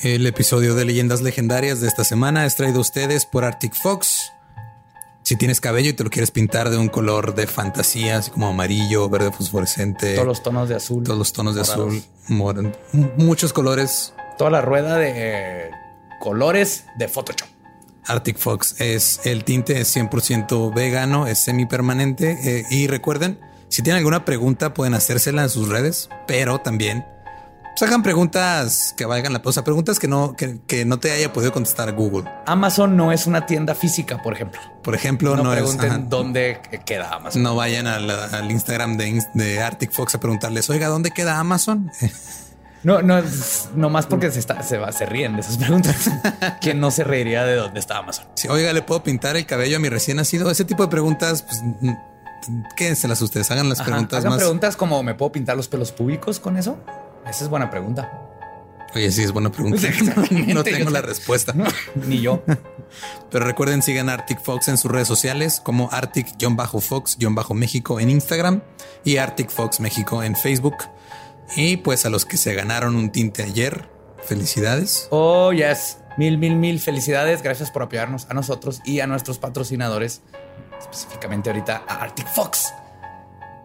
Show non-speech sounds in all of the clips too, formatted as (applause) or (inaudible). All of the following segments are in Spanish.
El episodio de Leyendas Legendarias de esta semana es traído a ustedes por Arctic Fox. Si tienes cabello y te lo quieres pintar de un color de fantasía, así como amarillo, verde fosforescente, Todos los tonos de azul. todos los tonos de morados. azul, muchos colores. Toda la rueda de colores de Photoshop. Arctic Fox es el tinte, es 100% vegano, es semipermanente. eh, y recuerden, si tienen alguna pregunta, pueden hacérsela en sus redes, pero también sacan preguntas que valgan la pena, o sea, preguntas que no, que, que no te haya podido contestar Google. Amazon no es una tienda física, por ejemplo. Por ejemplo, No, no, pregunten dónde queda Amazon. no vayan al Instagram de, de Arctic Fox a preguntarles, oiga, ¿dónde queda Amazon? (laughs) No, no, es- no más porque se, está, se, va- se ríen de esas preguntas. (laughs) ¿Quién no se reiría de dónde está Amazon? Si, oiga, ¿le puedo pintar el cabello a mi recién nacido? Ese tipo de preguntas, pues quédenselas ustedes, hagan las Ajá, preguntas hagan más. preguntas como ¿me puedo pintar los pelos públicos con eso? Esa es buena pregunta. Oye, sí, es buena pregunta. (laughs) (laughs) No tengo la respuesta. Ni yo. (laughs) Pero recuerden, sigan a Arctic Fox en sus redes sociales como Arctic-Fox-México en Instagram y Arctic Fox México en Facebook. Y pues a los que se ganaron un tinte ayer, felicidades. Oh, yes. Mil, mil, mil felicidades. Gracias por apoyarnos a nosotros y a nuestros patrocinadores, específicamente ahorita a Arctic Fox.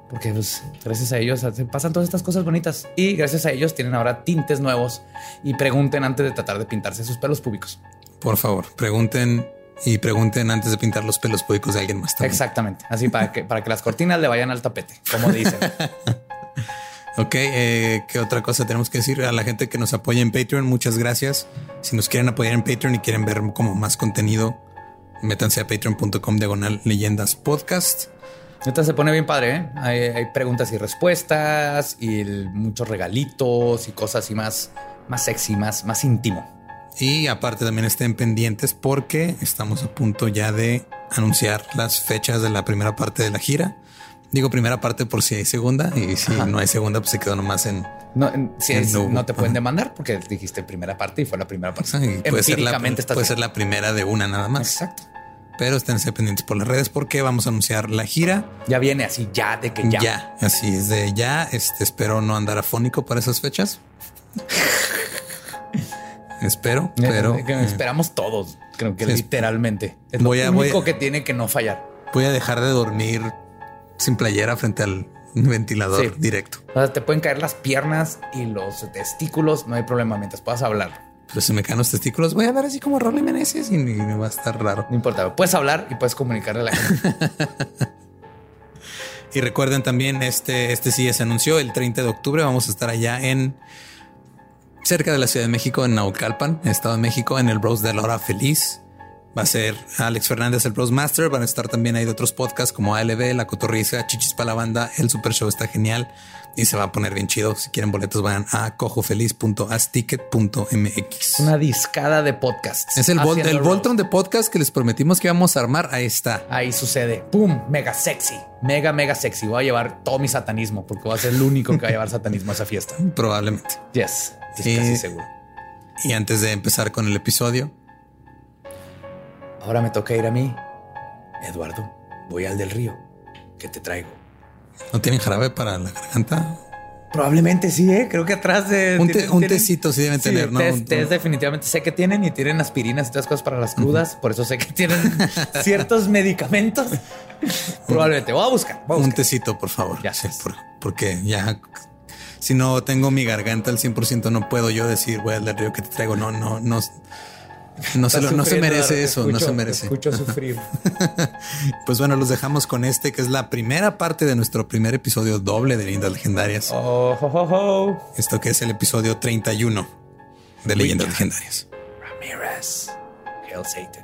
Porque pues, gracias a ellos se pasan todas estas cosas bonitas y gracias a ellos tienen ahora tintes nuevos y pregunten antes de tratar de pintarse sus pelos públicos. Por favor, pregunten y pregunten antes de pintar los pelos públicos de alguien más. también. Exactamente. Así para que, para que las cortinas le vayan al tapete, como dicen. (laughs) Ok, eh, ¿qué otra cosa tenemos que decir? A la gente que nos apoya en Patreon, muchas gracias. Si nos quieren apoyar en Patreon y quieren ver como más contenido, métanse a patreon.com diagonal leyendas podcast. Neta se pone bien padre. ¿eh? Hay, hay preguntas y respuestas y el- muchos regalitos y cosas y más, más sexy, más, más íntimo. Y aparte también estén pendientes porque estamos a punto ya de anunciar las fechas de la primera parte de la gira. Digo primera parte por si hay segunda y si no hay segunda pues se quedó nomás en... No, en- si Sí, es- no te pueden Ajá. demandar porque dijiste primera parte y fue la primera parte. y puede ser la, puede ser la primera de una nada más. Exacto. Pero esténse pendientes por las redes porque vamos a anunciar la gira. Ya viene así, ya de que ya. Ya, así es de ya. Este espero no andar afónico para esas fechas. (laughs) espero, Eh, pero eh, esperamos todos, creo que es- literalmente. Es Voy lo a- voy único a- que tiene que no fallar. voy a dejar de dormir sin playera frente al ventilador Sí. directo. O sea, te pueden caer las piernas y los testículos, no hay problema mientras puedas hablar. Pero si me caen los testículos, voy a ver así como Rolly Meneses y y me va a estar raro. No importa, puedes hablar y puedes comunicarle a la gente. (laughs) Y recuerden también, este, este sí ya se anunció el 30 de octubre. Vamos a estar allá en cerca de la Ciudad de México, en Naucalpan, Estado de México, en el Bros de la Hora Feliz. Va a ser Alex Fernández, el Bros Master. Van a estar también ahí de otros podcasts como ALB, La Cotorriza, Chichis para la Banda. El Super Show está genial y se va a poner bien chido. Si quieren boletos, vayan a cojofeliz.asticket.mx. Una discada de podcasts. Es el, Vol- el. Voltron de podcast que les prometimos que íbamos a armar. Ahí está. Ahí sucede. ¡Pum! Mega sexy. Mega, mega sexy. Voy a llevar todo mi satanismo porque voy a ser el único que va a llevar satanismo a esa fiesta. (laughs) Probablemente. Yes. Es Eh, casi seguro. Y antes de empezar con el episodio, Ahora me toca ir a mí. Eduardo, voy al del río. ¿Qué te traigo? ¿No tienen jarabe para la garganta? Probablemente sí, ¿eh? Creo que atrás de... Un, te- tienen- un tecito sí deben Sí, tener, ¿no? Un- tés definitivamente sé que tienen y tienen aspirinas y otras cosas para las crudas. Por eso sé que tienen (laughs) ciertos medicamentos. Probablemente. Voy a buscar. Voy a un buscar. tecito, por favor. Ya Sí, por- porque ya si no tengo mi garganta al 100%, no puedo yo decir, voy al río que te traigo. No, no, no. (laughs) No se, lo- no se merece eso, no se merece. Escucho sufrir. (laughs) Pues bueno, los dejamos con este, que es la primera parte de nuestro primer episodio doble de Leyendas Legendarias. Oh, ho, ho, ho. Esto que es el episodio 31 de Leyendas Legendarias. Ramirez. Hail Satan.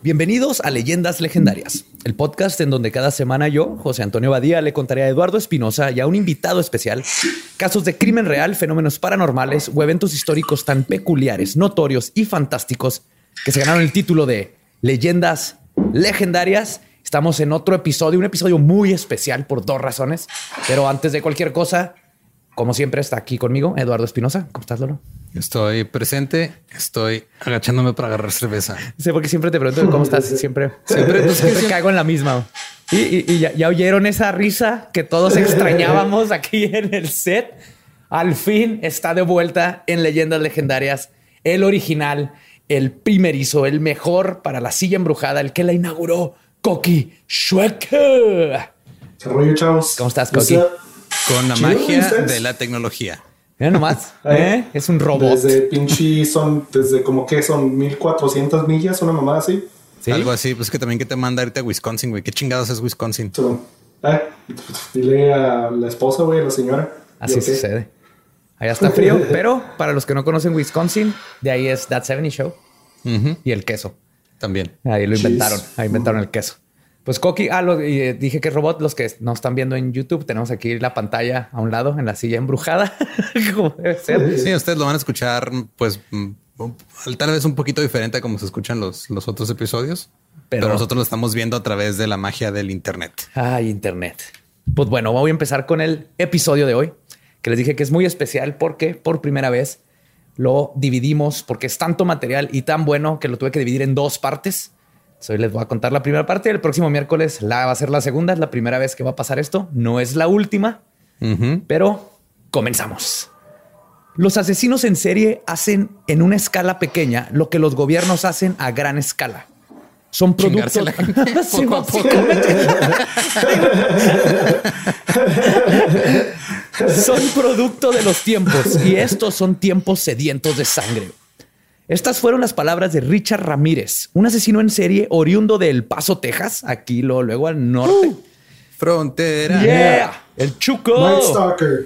Bienvenidos a Leyendas Legendarias, el podcast en donde cada semana yo, José Antonio Badía, le contaré a Eduardo Espinosa y a un invitado especial casos de crimen real, fenómenos paranormales o eventos históricos tan peculiares, notorios y fantásticos que se ganaron el título de Leyendas Legendarias. Estamos en otro episodio, un episodio muy especial por dos razones, pero antes de cualquier cosa, como siempre está aquí conmigo Eduardo Espinosa. ¿Cómo estás, Lolo? Estoy presente, estoy agachándome para agarrar cerveza. Sé porque siempre te pregunto cómo estás. Siempre, siempre, siempre caigo en la misma. Y, y- y ya, ya oyeron esa risa que todos extrañábamos aquí en el set. Al fin está de vuelta en Leyendas Legendarias. El original, el primerizo, el mejor para la silla embrujada, el que la inauguró, Koki Shueck. ¿Qué rollo, chavos? ¿Cómo estás, Coqui? Con la magia de la tecnología. Mira nomás, (laughs) ¿eh? es un robot. Desde pinche son, desde como que son 1400 millas, una mamada así. ¿Sí? Algo así, pues que también que te manda ahorita a Wisconsin, güey. ¿Qué chingados es Wisconsin? So, eh, dile a la esposa, güey, a la señora. Así ¿Y ok? sucede. Allá está frío, (laughs) pero para los que no conocen Wisconsin, de ahí es That 70 Show y el queso. También. Ahí lo inventaron. Ahí inventaron el queso. Pues Coqui, ah, lo, y, eh, dije que robot. Los que nos están viendo en YouTube, tenemos aquí la pantalla a un lado en la silla embrujada. (laughs) Como debe ser. Sí, ustedes lo van a escuchar, pues, mm, tal vez un poquito diferente a como se escuchan los, los otros episodios. Pero- Pero, nosotros lo estamos viendo a través de la magia del Internet. Ay, Internet. Pues bueno, voy a empezar con el episodio de hoy, que les dije que es muy especial porque por primera vez lo dividimos, porque es tanto material y tan bueno que lo tuve que dividir en dos partes. Hoy les voy a contar la primera parte. El próximo miércoles la va a ser la segunda. Es la primera vez que va a pasar esto. No es la última. Pero comenzamos. Los asesinos en serie hacen en una escala pequeña lo que los gobiernos hacen a gran escala. Son productos. (laughs) Sí, poco a poco. (laughs) son producto de los tiempos y estos son tiempos sedientos de sangre. Estas fueron las palabras de Richard Ramírez, un asesino en serie oriundo de El Paso, Texas, aquí lo, luego al norte. Frontera. yeah, el Chuco. Night Stalker.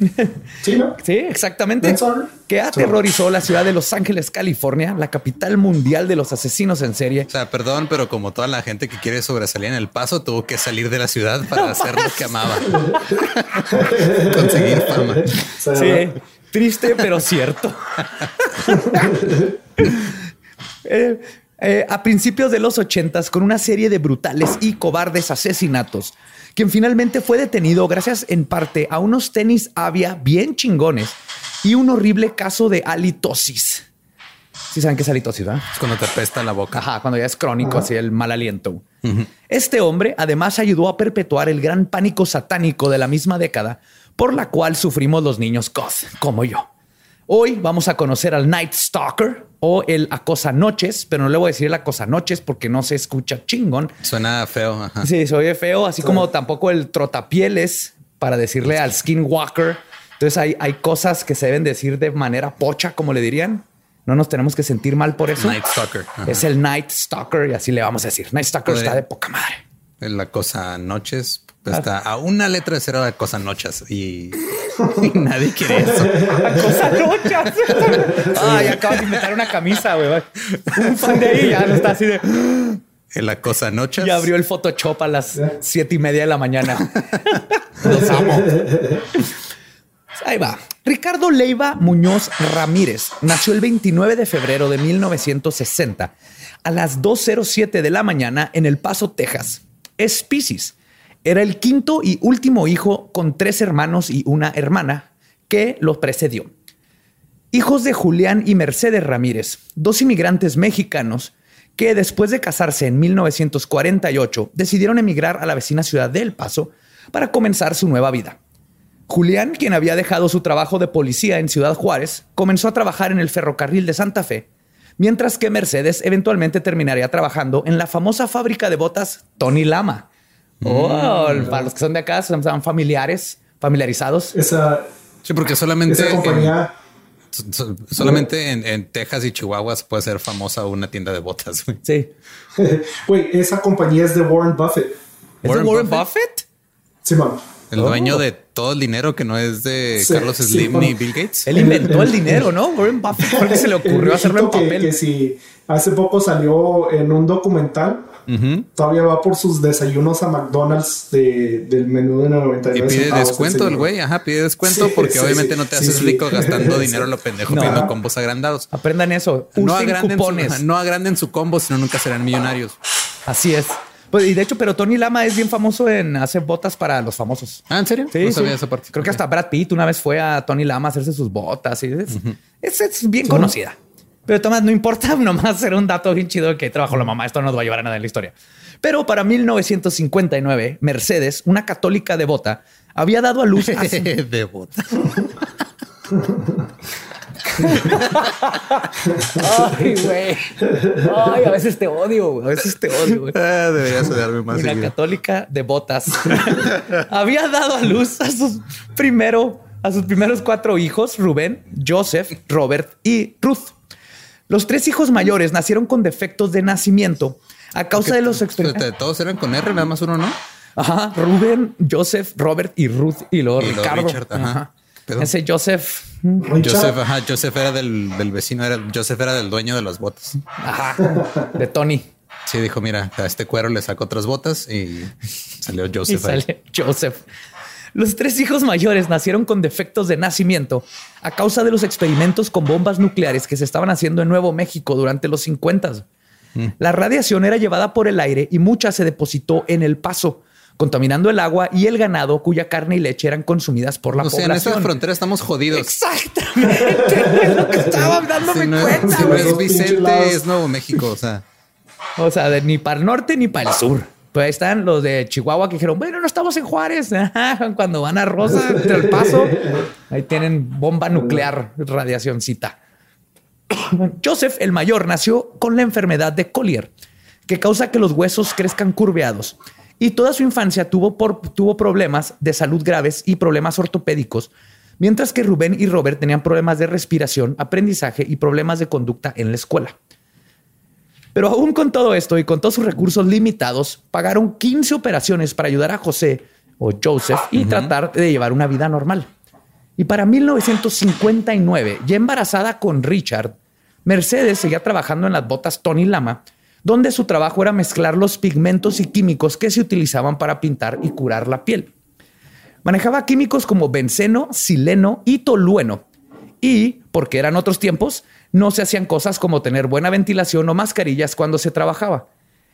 (laughs) ¿Sí, no? Sí, exactamente. Que aterrorizó la ciudad de Los Ángeles, California, la capital mundial de los asesinos en serie. O sea, perdón, pero como toda la gente que quiere sobresalir en el paso, tuvo que salir de la ciudad para (laughs) hacer lo que amaba. (laughs) Conseguir fama. Sí, triste pero cierto. (laughs) Eh, eh, a principios de los ochentas, con una serie de brutales y cobardes asesinatos, quien finalmente fue detenido gracias en parte a unos tenis Avia bien chingones y un horrible caso de halitosis. Sí saben qué es halitosis, ¿verdad? Es cuando te apesta la boca. Ajá, cuando ya es crónico, así el mal aliento. Este hombre además ayudó a perpetuar el gran pánico satánico de la misma década por la cual sufrimos los niños goth, como yo. Hoy vamos a conocer al Night Stalker o el Acosa Noches, pero no le voy a decir el Acosa Noches porque no se escucha chingón. Suena feo. Ajá. Sí, se oye feo, así como tampoco el trotapieles para decirle al Skinwalker. Entonces hay, hay cosas que se deben decir de manera pocha, como le dirían. No nos tenemos que sentir mal por eso. Night Stalker. Ajá. Es el Night Stalker y así le vamos a decir. Night Stalker está de poca madre. La cosa noches pues, está a una letra de cero de cosa noches y, y nadie quiere eso. (laughs) Cosa nochas. Ay, acabas de inventar una camisa, güey. Un fan de ahí ya no está así de. (gasps) La cosa noches. Y abrió el Photoshop a las siete y media de la mañana. (laughs) Los amo. Ahí va. Ricardo Leiva Muñoz Ramírez nació el 29 de febrero de 1960 a las 2.07 de la mañana en El Paso, Texas. Es Piscis. Era el quinto y último hijo con tres hermanos y una hermana que lo precedió. Hijos de Julián y Mercedes Ramírez, dos inmigrantes mexicanos que después de casarse en 1948 decidieron emigrar a la vecina ciudad de El Paso para comenzar su nueva vida. Julián, quien había dejado su trabajo de policía en Ciudad Juárez, comenzó a trabajar en el ferrocarril de Santa Fe, mientras que Mercedes eventualmente terminaría trabajando en la famosa fábrica de botas Tony Lama. Oh, para los que son de acá, son son familiares, familiarizados. Esa, Sí, porque solamente, esa compañía. en, so- solamente en, en Texas y Chihuahua se puede ser famosa una tienda de botas. güey. Sí. (laughs) Güey, esa compañía es de Warren Buffett. ¿Es de Warren Warren Buffett? Buffett? Sí, man. El Oh. dueño de todo el dinero que no es de Sí, Carlos sí, Slim bueno. ni Bill Gates. Él inventó el dinero, ¿no? Warren Buffett fue el que se le (laughs) El ocurrió hacerlo en viejito que, papel. que si hace poco salió en un documental, todavía va por sus desayunos a McDonald's de- del menú de 99 Y pide centavos, descuento el güey, ajá, pide descuento Sí, porque sí, obviamente sí. no te Sí, haces sí. rico gastando (laughs) dinero a lo pendejo No. pidiendo combos agrandados. Aprendan eso. No agranden, cupones. su, no agranden su combo, sino nunca serán millonarios. Así es. Pues, y de hecho, pero Tony Lama es bien famoso en hacer botas para los famosos. Ah, ¿en serio? Sí, no sí. sabía esa parte. Creo que hasta Brad Pitt una vez fue a Tony Lama a hacerse sus botas. Y es, es- es bien conocida. Pero Tomás, no importa, (laughs) nomás era un dato bien chido que trabajó la mamá. Esto no nos va a llevar a nada en la historia. Pero para 1959, Mercedes, una católica devota, había dado a luz a su- de bota. Ay, güey. Ay, a veces te odio, güey. A veces te odio, güey. Ah, deberías odiarme más. Una seguido. católica de botas (laughs) había dado a luz a sus primero, a sus primeros cuatro hijos, Rubén, Joseph, Robert y Ruth. Los tres hijos mayores nacieron con defectos de nacimiento a causa de los experimentos. Todos eran con R, nada más uno, ¿no? Ajá, Rubén, Joseph, Robert y Ruth y luego Y Ricardo. Richard, ajá. ¿Qué pedo? Ese Joseph, mm, Richard, Joseph, ajá, Joseph era del, del vecino, era, Joseph era del dueño de las botas. ajá, de Tony. Sí, dijo, mira, a este cuero le saco otras botas y salió (laughs) Y Joseph. ahí. sale Joseph. Los tres hijos mayores nacieron con defectos de nacimiento a causa de los experimentos con bombas nucleares que se estaban haciendo en Nuevo México durante los 50. La radiación era llevada por el aire y mucha se depositó en el paso, contaminando el agua y el ganado cuya carne y leche eran consumidas por la O sea, en esta población. frontera estamos jodidos. Exactamente. (laughs) es lo que estaba dándome Si no, cuenta. si no güey. es Vicente, es Nuevo México. O sea, O sea, de ni para el norte ni para el sur. Pues ahí están los de Chihuahua que dijeron, bueno, no estamos en Juárez. (laughs) Cuando van a Rosa, entre el paso, ahí tienen bomba nuclear, radiacióncita. (coughs) Joseph, el mayor, nació con la enfermedad de Collier, que causa que los huesos crezcan curveados. Y toda su infancia tuvo, por- tuvo problemas de salud graves y problemas ortopédicos, mientras que Rubén y Robert tenían problemas de respiración, aprendizaje y problemas de conducta en la escuela. Pero aún con todo esto y con todos sus recursos limitados, pagaron 15 operaciones para ayudar a José o Joseph y tratar de llevar una vida normal. Y para 1959, ya embarazada con Richard, Mercedes seguía trabajando en las botas Tony Lama, donde su trabajo era mezclar los pigmentos y químicos que se utilizaban para pintar y curar la piel. Manejaba químicos como benceno, sileno y tolueno. Y, porque eran otros tiempos, no se hacían cosas como tener buena ventilación o mascarillas cuando se trabajaba.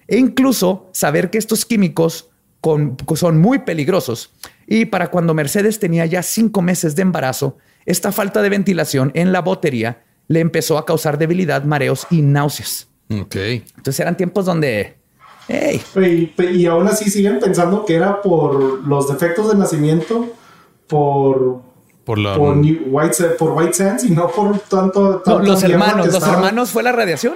E incluso saber que estos químicos con- son muy peligrosos. Y para cuando Mercedes tenía ya cinco meses de embarazo, esta falta de ventilación en la botería le empezó a causar debilidad, mareos y náuseas. ok. Entonces eran tiempos donde, hey, Y, y aún así siguen pensando que era por los defectos de nacimiento, por, Por la. por, New- White, por White Sands y no por tanto. No, tanta los hermanos, los estaba- hermanos fue la radiación.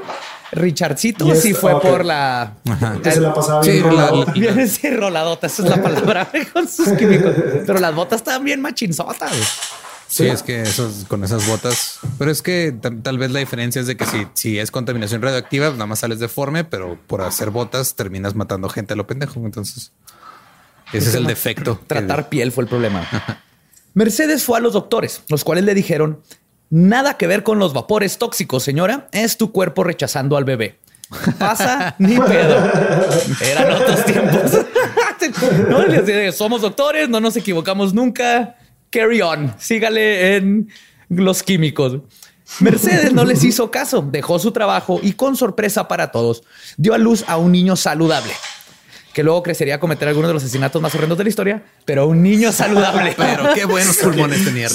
Richardcito Yes, sí fue ok. por la. Que se la pasaba Sí, bien la- rolado. la- Bien (laughs) sí, roladota, esa es la palabra (laughs) con sus (laughs) químicos. Pero las botas estaban bien machinzotas. Sí, es que esos, con esas botas. Pero es que ta- tal vez la diferencia es de que si, si es contaminación radioactiva, nada más sales deforme, pero por hacer botas terminas matando gente a lo pendejo. Entonces, ese es el defecto. Tratar piel fue el problema. Mercedes fue a los doctores, los cuales le dijeron: Nada que ver con los vapores tóxicos, señora. Es tu cuerpo rechazando al bebé. Pasa (laughs) ni pedo. Eran otros tiempos. (laughs) no, les somos doctores, no nos equivocamos nunca. Carry on. Sígale en los químicos. Mercedes no les hizo caso, dejó su trabajo y con sorpresa para todos, dio a luz a un niño saludable, que luego crecería a cometer algunos de los asesinatos más horrendos de la historia, pero un niño saludable. (laughs) Pero qué buenos pulmones tenía.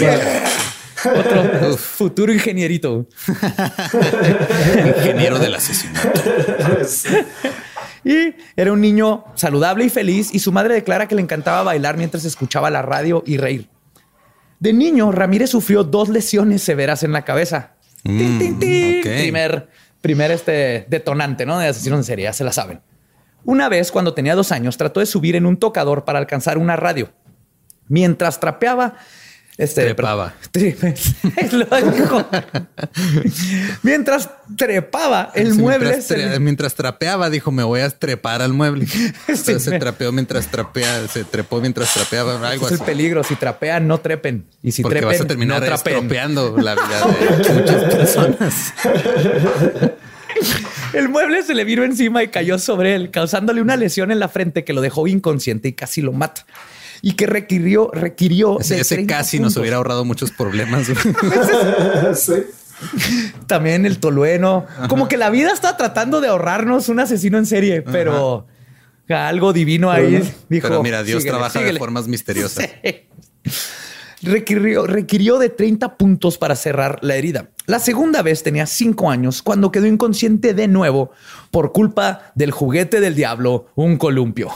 Otro futuro ingenierito. Ingeniero del asesinato. Y era un niño saludable y feliz y su madre declara que le encantaba bailar mientras escuchaba la radio y reír. De niño, Ramírez sufrió dos lesiones severas en la cabeza. Tin, tin, tin. ok. Primer, primer este detonante, ¿no? De asesino en serie, ya se la saben. Una vez, cuando tenía dos años, trató de subir en un tocador para alcanzar una radio. Mientras trapeaba, este, Trepaba. (laughs) dijo. (laughs) Mientras trepaba el Sí, mueble, Mientras, le- mientras trapeaba, dijo, me voy a trepar al mueble. (laughs) Se me- trapeó mientras trapea, se trepó mientras trapeaba, algo es el así. peligro. Si trapean, no trepen. Y si Porque trepen, vas a terminar no la vida de muchas personas. El mueble se le vino encima y cayó sobre él, causándole una lesión en la frente que lo dejó inconsciente y casi lo mata. Y que requirió, requirió Ese, de ese 30 casi nos hubiera ahorrado muchos problemas. (laughs) sí. También el tolueno. Como que la vida está tratando de ahorrarnos un asesino en serie, pero algo divino ahí dijo. Pero mira, Dios "Síguele, trabaja de síguele". formas misteriosas. (laughs) Requirió, requirió de 30 puntos para cerrar la herida. La segunda vez tenía 5 años cuando quedó inconsciente de nuevo por culpa del juguete del diablo, un columpio.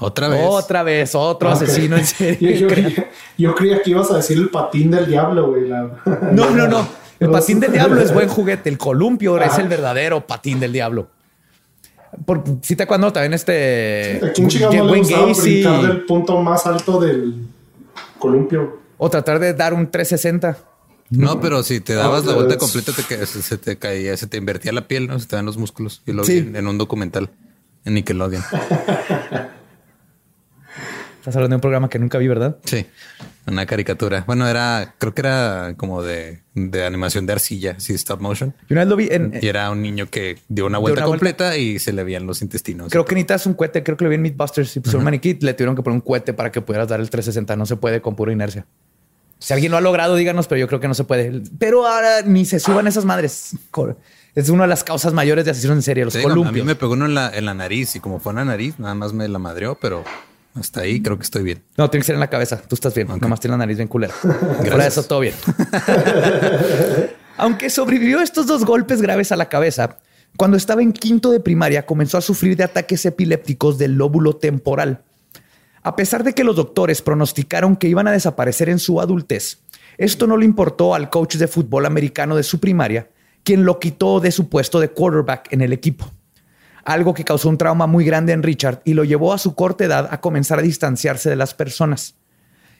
Otra vez. Otra vez, otro Ah, asesino en (laughs) Yo, serie. yo, creía- yo creía que ibas a decir el patín del diablo, güey. la- (laughs) No, no, no. El Los- patín del diablo es buen juguete. El columpio es Ajá. el verdadero patín del diablo. Por, si te acuerdo también este ¿A quién chingado no le Wayne gustaba Gacy, brincar del punto más alto del columpio? o tratar de dar un 360. No, pero si te dabas la Ah, vuelta completa, te, ca- se, te caía, se te invertía la piel, ¿no? Se te dan los músculos. Y lo Sí. vi en, en un documental en Nickelodeon. (laughs) Estás hablando de un programa que nunca vi, ¿verdad? Sí, una caricatura. Bueno, era, creo que era como de, de animación de arcilla, sí, stop motion. Yo una vez lo vi en. Y era un niño que dio una vuelta una vuelta. completa y se le veían los intestinos. Creo que necesitas un cohete. Creo que lo vi en Mythbusters. Y pusieron un maniquí. Le tuvieron que poner un cohete para que pudieras dar el 360. No se puede con pura inercia. Si alguien lo ha logrado, díganos, pero yo creo que no se puede. Pero ahora ni se suban esas madres. Es una de las causas mayores de asesinos en serie, los Te digo, a mí columpios. me pegó uno en la, en la nariz y como fue en la nariz, nada más me la madreó, pero hasta ahí creo que estoy bien. No, tiene que ser en la cabeza. Tú estás bien. Nomás tienes la nariz bien culera. (laughs) De eso, todo bien. Aunque sobrevivió estos dos golpes graves a la cabeza, cuando estaba en quinto de primaria comenzó a sufrir de ataques epilépticos del lóbulo temporal. A pesar de que los doctores pronosticaron que iban a desaparecer en su adultez, esto no le importó al coach de fútbol americano de su primaria, quien lo quitó de su puesto de quarterback en el equipo. Algo que causó un trauma muy grande en Richard y lo llevó a su corta edad a comenzar a distanciarse de las personas.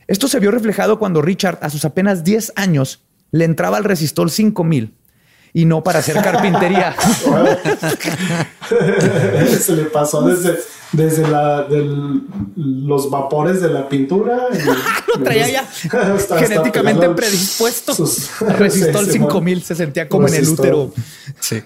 Esto se vio reflejado cuando Richard, a sus apenas 10 años, le entraba al resistol 5000 y no para hacer carpintería. (laughs) Se le pasó desde, desde la, del- los vapores de la pintura. y- (laughs) lo traía ya (laughs) Hasta- genéticamente predispuesto. sus- (laughs) Sí, sí, 5000 se sentía como en el útero. Sí.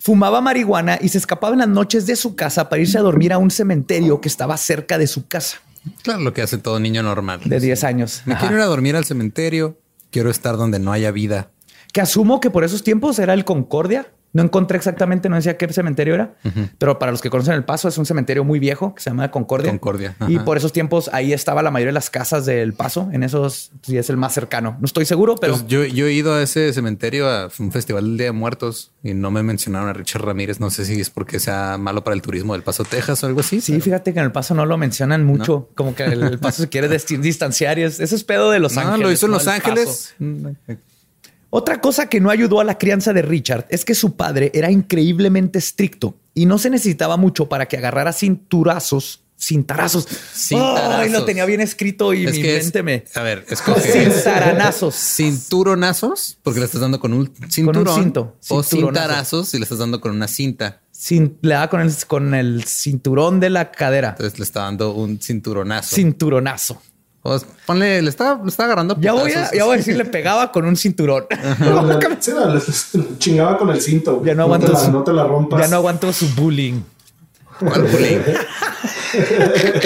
Fumaba marihuana y se escapaba en las noches de su casa para irse a dormir a un cementerio que estaba cerca de su casa Claro, lo que hace todo niño normal. de 10 años. Me Ajá. quiero ir a dormir al cementerio. Quiero estar donde no haya vida. que asumo que por esos tiempos era el Concordia. No encontré exactamente, no decía qué cementerio era, pero para los que conocen el Paso es un cementerio muy viejo que se llama Concordia. Concordia, Y por esos tiempos ahí estaba la mayoría de las casas del Paso. En esos sí es el más cercano. No estoy seguro, pero Pues yo, yo he ido a ese cementerio a un festival del Día de Muertos y no me mencionaron a Richard Ramírez. No sé si es porque sea malo para el turismo del Paso, Texas o algo así. sí, pero- fíjate que en el Paso no lo mencionan mucho. Como que el, el (laughs) Paso se quiere distanciar y es, eso es pedo de Los No, Ángeles. lo hizo en Los el Ángeles. Paso. Otra cosa que no ayudó a la crianza de Richard es que su padre era increíblemente estricto y no se necesitaba mucho para que agarrara cinturazos, cintarazos. Cintarazos. Ay, lo tenía bien escrito y Es mi es- mente me... A ver, escoge. (laughs) Cintaranazos. Cinturonazos, porque le estás dando con un cinturón. cinto. O cintarazos si le estás dando con una cinta. Cin- le daba con el, con el cinturón de la cadera. Entonces le está dando un cinturonazo. Cinturonazo. O ponle, le está, le está agarrando. Ya voy, a, ya voy a decir, (laughs) le pegaba con un cinturón. (laughs) No, le- sí, no, le- chingaba con el cinto. Ya no te aguanto la- su- no te la rompas. Ya no aguanto su bullying. ¿Cuál bullying? (laughs)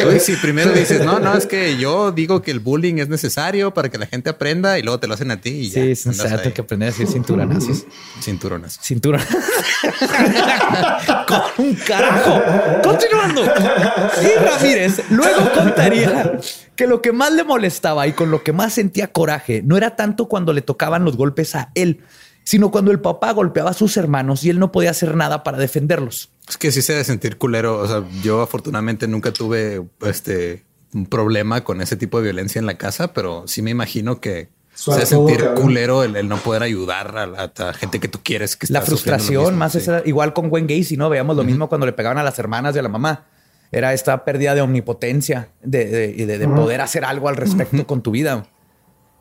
Uy, si primero dices, no, no, es que yo digo que el bullying es necesario para que la gente aprenda y luego te lo hacen a ti y ya. Sí, sí, ahí. tengo que aprender a decir cinturonazos. Cinturonas. Cinturón. (laughs) Con un carajo. Continuando. Y Ramírez luego contaría que lo que más le molestaba y con lo que más sentía coraje no era tanto cuando le tocaban los golpes a él, sino cuando el papá golpeaba a sus hermanos y él no podía hacer nada para defenderlos. Es que sí se de sentir culero. O sea, yo afortunadamente nunca tuve este un problema con ese tipo de violencia en la casa, pero sí me imagino que se de sentir culero el, el no poder ayudar a, la- a gente que tú quieres que La está frustración, mismo. más Sí. esa, igual con Gwen Gacy, ¿no? Veíamos lo mismo cuando le pegaban a las hermanas y a la mamá. Era esta pérdida de omnipotencia, de, de- de poder hacer algo al respecto con tu vida.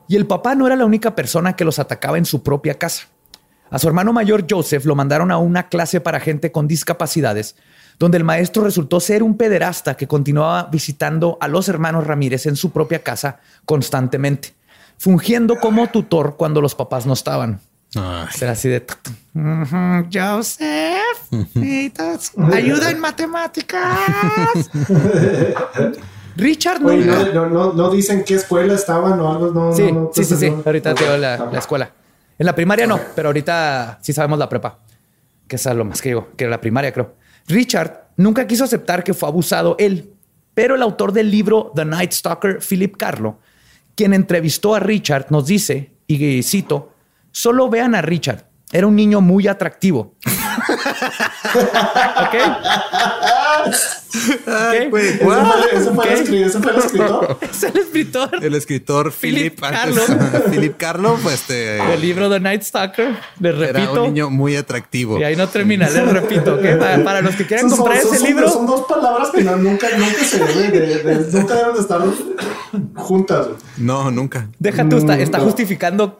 Y el papá no era la única persona que los atacaba en su propia casa. A su hermano mayor Joseph lo mandaron a una clase para gente con discapacidades, donde el maestro resultó ser un pederasta que continuaba visitando a los hermanos Ramírez en su propia casa constantemente, fungiendo como tutor cuando los papás no estaban. Era así de "Ujú, Joseph, ayuda en matemáticas. Richard no, no, no, no dicen qué escuela estaban o algo. No, Sí, no, no, sí, sí, sí. no. Ahorita te Ah. la escuela. En la primaria no, pero ahorita sí sabemos la prepa, que es lo más que digo, que era la primaria, creo. Richard nunca quiso aceptar que fue abusado él, pero el autor del libro The Night Stalker, Philip Carlo, quien entrevistó a Richard, nos dice, y cito, solo vean a Richard. Era un niño muy atractivo. (laughs) ¿Ok? Ay, Ese guau. fue, ese fue el ¿Qué? escri- ese fue el escritor. (laughs) Es el escritor El escritor Philip Carlo. (laughs) Philip Carlo, pues este del libro The Night Stalker. Les era un niño muy atractivo. Y ahí no termina, les repito, para, para los que quieran Son- comprar son- ese son- libro, Son dos palabras que no- nunca, nunca se deben de, de- nunca deben de estar juntas. No, nunca. deja tú, está, justificando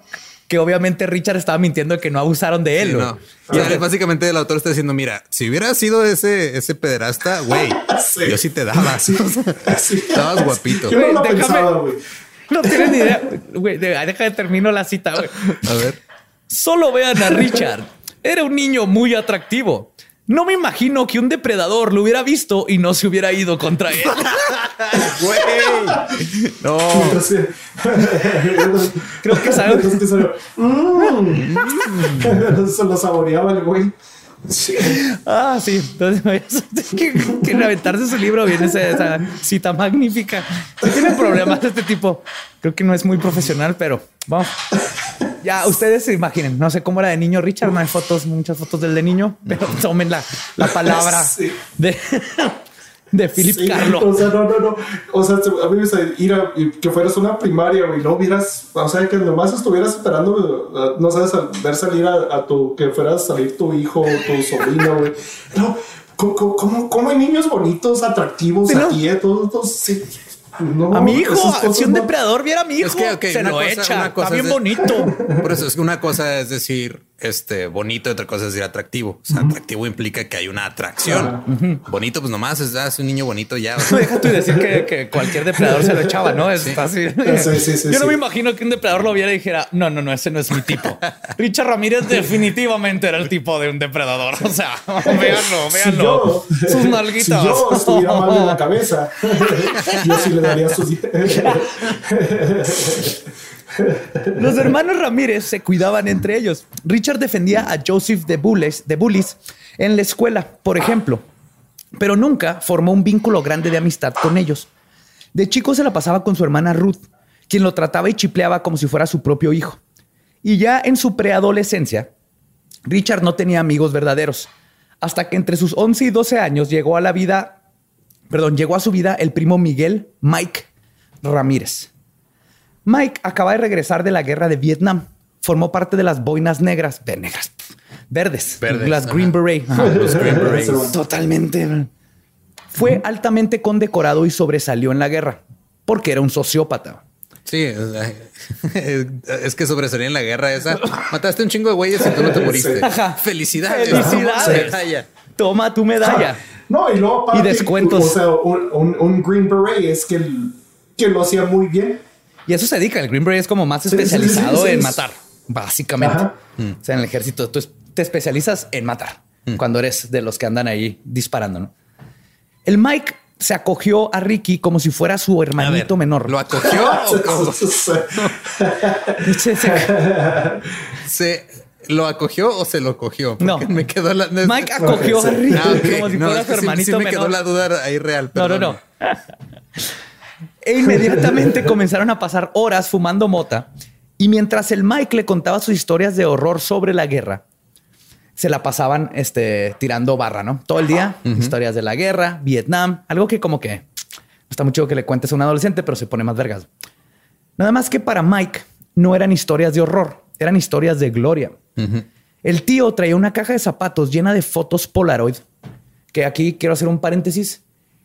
que obviamente Richard estaba mintiendo de que no abusaron de él. Sí, no. O sea, básicamente el autor está diciendo, mira, si hubiera sido ese, ese pederasta, güey, Sí. yo sí te daba. Sí, (laughs) sí. Estabas guapito. Yo no lo Güey, déjame- pensaba, güey. No tienes ni idea. Güey, de- deja de termino la cita. güey. A ver. Solo vean a Richard. Era un niño muy atractivo. No me imagino que un depredador lo hubiera visto y no se hubiera ido contra él. (laughs) Güey. No. (laughs) Creo que sabe- salió, mm. (laughs) Se lo saboreaba el güey. Sí. Ah, sí. Entonces, que, que aventarse su libro viene esa, esa cita magnífica. Si tiene problemas de este tipo, creo que no es muy profesional, pero vamos. Ya ustedes se imaginen. No sé cómo era de niño Richard. No hay fotos, muchas fotos del de niño, pero tomen la, la (laughs) palabra Sí. de, de Philip Sí, Carlo. O sea, no, no, no. O sea, a mí me ir a y que fueras una primaria, güey, no vieras, o sea, que nomás estuvieras esperando, eh, no sabes, ver salir a, a tu, que fuera a salir tu hijo tu sobrino, güey. No, ¿cómo, cómo- cómo, hay niños bonitos, atractivos aquí, eh? Todos, todos, sí. No, A mi hijo, si un no. depredador viera a mi hijo, Es que, ok, se lo cosa- echa. Está bien es bonito. (laughs) Por eso es que una cosa es decir este bonito y otra cosa es decir atractivo. O sea, atractivo implica que hay una atracción. Bonito, pues nomás es, ah, es un niño bonito ya. o (laughs) sea, Deja tú decir que, que cualquier depredador se lo echaba, ¿no? Es Sí. así. Sí, sí, sí, Yo no me imagino que un depredador lo viera y dijera, no, no, no, ese no es mi tipo. (laughs) Richard Ramírez definitivamente era el tipo de un depredador. O sea, (laughs) véanlo, Si véanlo. yo, Sus si nalguitas. yo estuviera mal de la cabeza, yo sí le daría sus. Los hermanos Ramírez se cuidaban entre ellos. Richard defendía a Joseph de Bullis, de Bullis en la escuela, por ejemplo, pero nunca formó un vínculo grande de amistad con ellos. De chico se la pasaba con su hermana Ruth, quien lo trataba y chipleaba como si fuera su propio hijo. Y ya en su preadolescencia, Richard no tenía amigos verdaderos, hasta que entre sus 11 y 12 años llegó a la vida, perdón, llegó a su vida el primo Miguel Mike Ramírez. Mike acaba de regresar de la guerra de Vietnam. Formó parte de las boinas negras, de negras, verdes, Verdes, las ajá. Green Beret. Ajá, los Green Berets. Totalmente. Fue altamente condecorado y sobresalió en la guerra porque era un sociópata. Sí, (laughs) es que sobresalía en la guerra esa. Mataste un chingo de güeyes y tú no te moriste. Ajá. Felicidades. Felicidades. Medalla. Toma tu medalla. No, y luego aparte, Y descuentos. O sea, un, un- un Green Beret es que lo hacía muy bien. Y eso se dedica. El Green Beret es como más Sí, sí, sí, especializado sí, sí. en matar, básicamente. Ajá. O sea, en el ejército tú te especializas en matar cuando eres de los que andan ahí disparando, ¿no? El Mike se acogió a Ricky como si fuera su ver, hermanito menor. ¿Lo acogió (laughs) o, Se- se- lo acogió o se lo cogió? No. Me quedó la. Mike acogió a Ricky Ah, como si No, fuera su sí- hermanito sí, me menor. quedó la duda ahí real. No, no, no. E inmediatamente (laughs) comenzaron a pasar horas fumando mota y mientras el Mike le contaba sus historias de horror sobre la guerra, se la pasaban este, tirando barra, ¿no? Todo el día, historias de la guerra, Vietnam, algo que como que está mucho que le cuentes a un adolescente, pero se pone más vergas. Nada más que para Mike no eran historias de horror, eran historias de gloria. El tío traía una caja de zapatos llena de fotos Polaroid, que aquí quiero hacer un paréntesis.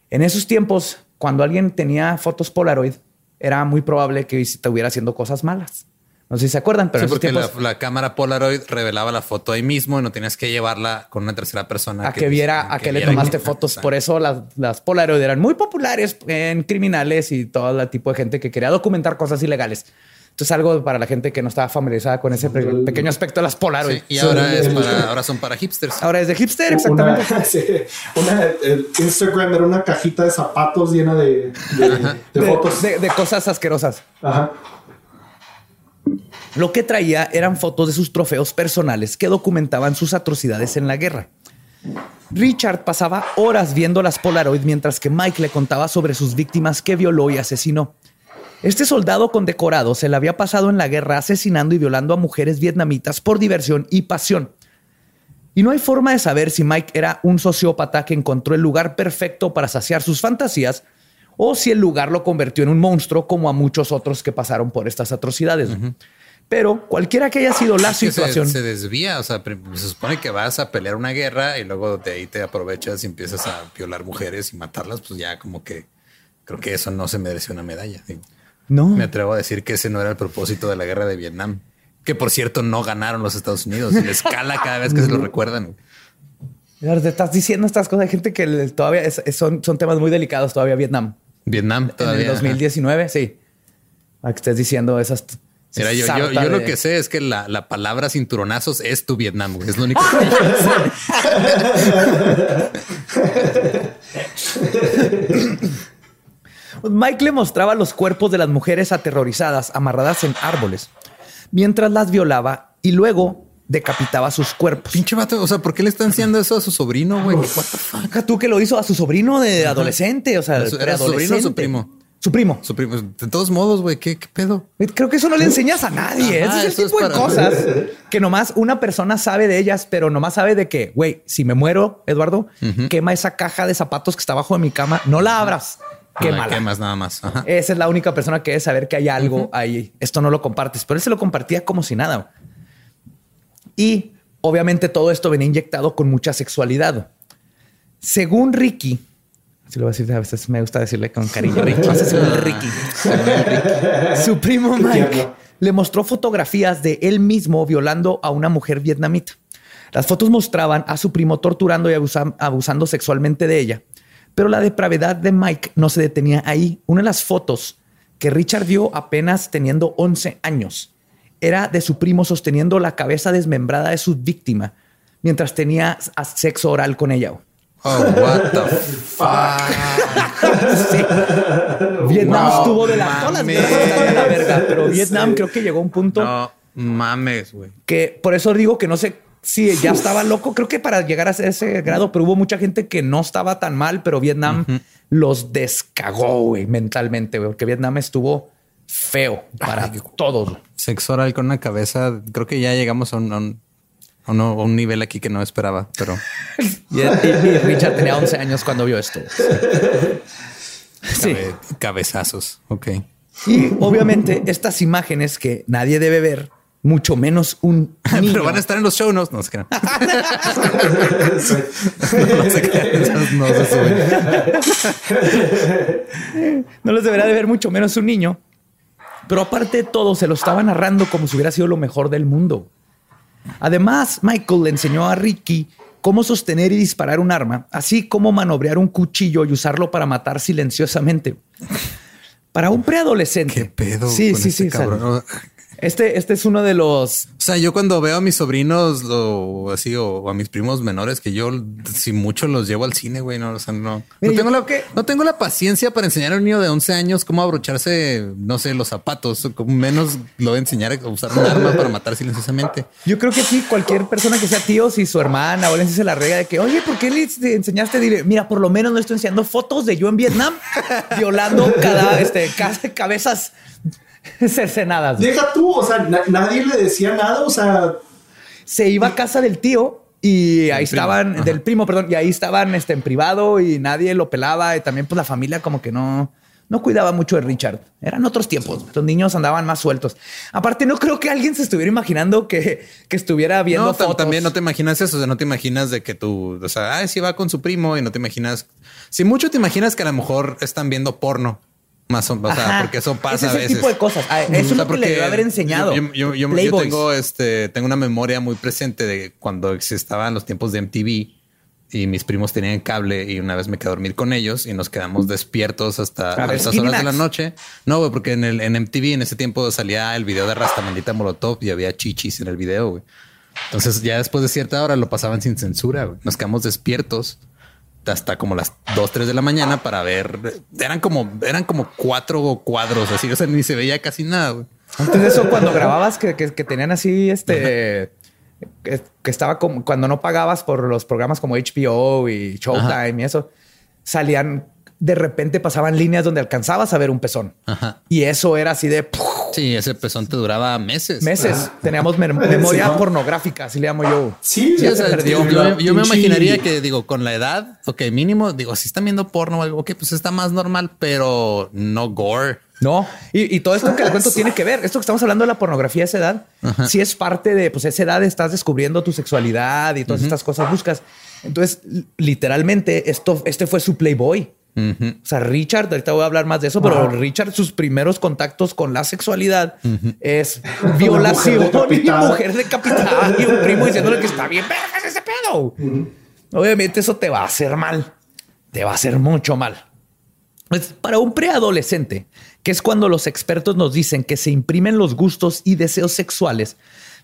En esos tiempos, cuando alguien tenía fotos Polaroid, era muy probable que estuviera haciendo cosas malas. No sé si se acuerdan, pero Sí, porque tiempos, la, la cámara Polaroid revelaba la foto ahí mismo y no tenías que llevarla con una tercera persona. a que viera a que le tomaste fotos. Por eso las, las Polaroid eran muy populares en criminales y todo el tipo de gente que quería documentar cosas ilegales. Entonces, algo para la gente que no estaba familiarizada con ese pe- pequeño aspecto de las Polaroid. Sí, y ahora, Sí, es para, ahora son para hipsters. Ahora es de hipster, Una, exactamente. (laughs) sí, una- el Instagram era una cajita de zapatos llena de, de- de De, fotos. de- de cosas asquerosas. Ajá. Lo que traía eran fotos de sus trofeos personales que documentaban sus atrocidades en la guerra. Richard pasaba horas viendo las Polaroid mientras que Mike le contaba sobre sus víctimas que violó y asesinó. Este soldado condecorado se le había pasado en la guerra asesinando y violando a mujeres vietnamitas por diversión y pasión. Y no hay forma de saber si Mike era un sociópata que encontró el lugar perfecto para saciar sus fantasías o si el lugar lo convirtió en un monstruo como a muchos otros que pasaron por estas atrocidades. Pero cualquiera que haya sido la Es que se- situación, Se, desvía. O sea, se supone que vas a pelear una guerra y luego de ahí te aprovechas y empiezas a violar mujeres y matarlas. Pues ya como que creo que eso no se merece una medalla. Digo, no. Me atrevo a decir que ese no era el propósito de la guerra de Vietnam. Que por cierto no ganaron los Estados Unidos y les (laughs) cala cada vez que se lo recuerdan. Te estás diciendo estas cosas. Hay gente que todavía es- es- son, son temas muy delicados todavía Vietnam. Vietnam En todavía. el 2019, sí. A que estés diciendo esas. Mira, yo, yo, lo que sé es que la, la palabra cinturonazos es tu Vietnam. güey. Es lo único que yo sé. (laughs) (laughs) Mike le mostraba los cuerpos de las mujeres aterrorizadas amarradas en árboles mientras las violaba y luego decapitaba sus cuerpos. Pinche vato. O sea, ¿por qué le están haciendo eso a su sobrino, güey? What the fuck? Deja tú que lo hizo a su sobrino de adolescente, o sea, ¿Era su- sobrino o su primo? Su primo. Su primo- De todos modos, güey, ¿qué, qué pedo? Creo que eso no le enseñas a nadie. Ajá, Ese es el tipo es de cosas que nomás una persona sabe de ellas, pero nomás sabe de que, güey, si me muero, Eduardo, quema esa caja de zapatos que está abajo de mi cama. No la abras. No la Quémala. quemas nada más. Ajá. Esa es la única persona que debe saber que hay algo ahí. Esto no lo compartes, pero él se lo compartía como si nada. Y obviamente todo esto venía inyectado con mucha sexualidad. Según Ricky, así lo voy a decir, a veces me gusta decirle con cariño, Ricky. (laughs) Ricky. Su primo Mike le mostró fotografías de él mismo violando a una mujer vietnamita. Las fotos mostraban a su primo torturando y abusa- abusando sexualmente de ella. Pero la depravedad de Mike no se detenía ahí. Una de las fotos que Richard vio apenas teniendo 11 años era de su primo sosteniendo la cabeza desmembrada de su víctima mientras tenía sexo oral con ella. Oh, what the fuck. (laughs) Sí. Vietnam Wow, estuvo de la, todas las de la verga, pero Vietnam Sí. creo que llegó a un punto No mames, güey. que por eso digo que no sé si ya estaba loco. Creo que para llegar a ese grado, pero hubo mucha gente que no estaba tan mal, pero Vietnam los descagó güey, mentalmente, güey, porque Vietnam estuvo feo para todos. Sexo oral con una cabeza. Creo que ya llegamos a un, a un, a un- a un nivel aquí que no esperaba, pero (laughs) Y, y- y Richard tenía 11 años cuando vio esto. Sí. cabe- cabezazos. Ok. Y obviamente estas imágenes que nadie debe ver, mucho menos un (laughs) niño. Pero van a estar en los show notes. No se crean. (laughs) (laughs) no se crean. No se suben. No los deberá de ver mucho menos un niño. Pero aparte de todo, se lo estaba narrando como si hubiera sido lo mejor del mundo. Además, Michael le enseñó a Ricky cómo sostener y disparar un arma, así como manobrear un cuchillo y usarlo para matar silenciosamente. Para un preadolescente. ¿Qué pedo? Sí, con sí, este sí. cabrón? Este, este es uno de los O sea, yo cuando veo a mis sobrinos o así o, a mis primos menores que yo si mucho los llevo al cine, güey, no, o sea, no, Mira, no tengo la, que- no tengo la paciencia para enseñar a un niño de 11 años cómo abrocharse, no sé, los zapatos, menos lo voy a enseñar a usar un arma para matar silenciosamente. Yo creo que aquí cualquier persona que sea tío, si su hermana o alguien se la rega de que, oye, ¿por qué le enseñaste? Dile, mira, por lo menos no estoy enseñando fotos de yo en Vietnam (laughs) violando cada, este, ca- cabezas (laughs) cercenadas. Deja tú, o sea, na- nadie le decía nada, o sea, Se iba a casa del tío y ahí primo. estaban, Ajá. del primo, perdón, y ahí estaban este, en privado y nadie lo pelaba y también pues la familia como que no... No cuidaba mucho de Richard. Eran otros tiempos. Los niños andaban más sueltos. Aparte, no creo que alguien se estuviera imaginando que, que estuviera viendo No, fotos. también no te imaginas eso. O sea, no te imaginas de que tú, o sea, ay, sí va con su primo y no te imaginas. Si mucho te imaginas que a lo mejor están viendo porno. Más o, o sea, porque eso Es pasa a ese veces. tipo de cosas. Ah, eso es lo que le debe haber enseñado. Yo, yo- yo- yo Playboys. tengo este, tengo una memoria muy presente de cuando estaban los tiempos de MTV y mis primos tenían cable y una vez me quedé a dormir con ellos y nos quedamos despiertos hasta A ver, Skinny horas de la noche. No, güey, porque en el en MTV en ese tiempo salía el video de Rastamandita Molotov y había chichis en el video, güey. Entonces ya después de cierta hora lo pasaban sin censura, güey. Nos quedamos despiertos hasta como las 2, 3 de la mañana para ver. Eran como, eran como cuatro cuadros así, o sea, ni se veía casi nada, güey. Antes de eso, cuando grababas, que, que- que tenían así este. Que, que estaba como cuando no pagabas por los programas como HBO y Showtime y eso, salían de repente pasaban líneas donde alcanzabas a ver un pezón. Ajá. Y eso era así de Sí, ese pezón te duraba meses. meses. Teníamos mem- memoria Sí, ¿no? pornográfica, así le llamo yo. Sí, Sí, o se sea, perdió. yo, yo- yo me imaginaría que digo con la edad, ok, mínimo, digo, si están viendo porno o algo, ok, pues está más normal, pero no gore. No, y, y todo esto que le cuento tiene que ver. Esto que estamos hablando de la pornografía a esa edad, sí es parte de, pues, esa edad estás descubriendo tu sexualidad y todas estas cosas buscas. Entonces, li- literalmente, esto, este fue su Playboy. O sea, Richard, ahorita voy a hablar más de eso, pero Ajá. Richard, sus primeros contactos con la sexualidad es (laughs) Una violación mujer y mujer decapitada y un primo diciéndole que está bien, vergas ese pedo. Obviamente, eso te va a hacer mal, te va a hacer mucho mal. Pues, para un preadolescente, que es cuando los expertos nos dicen que se imprimen los gustos y deseos sexuales,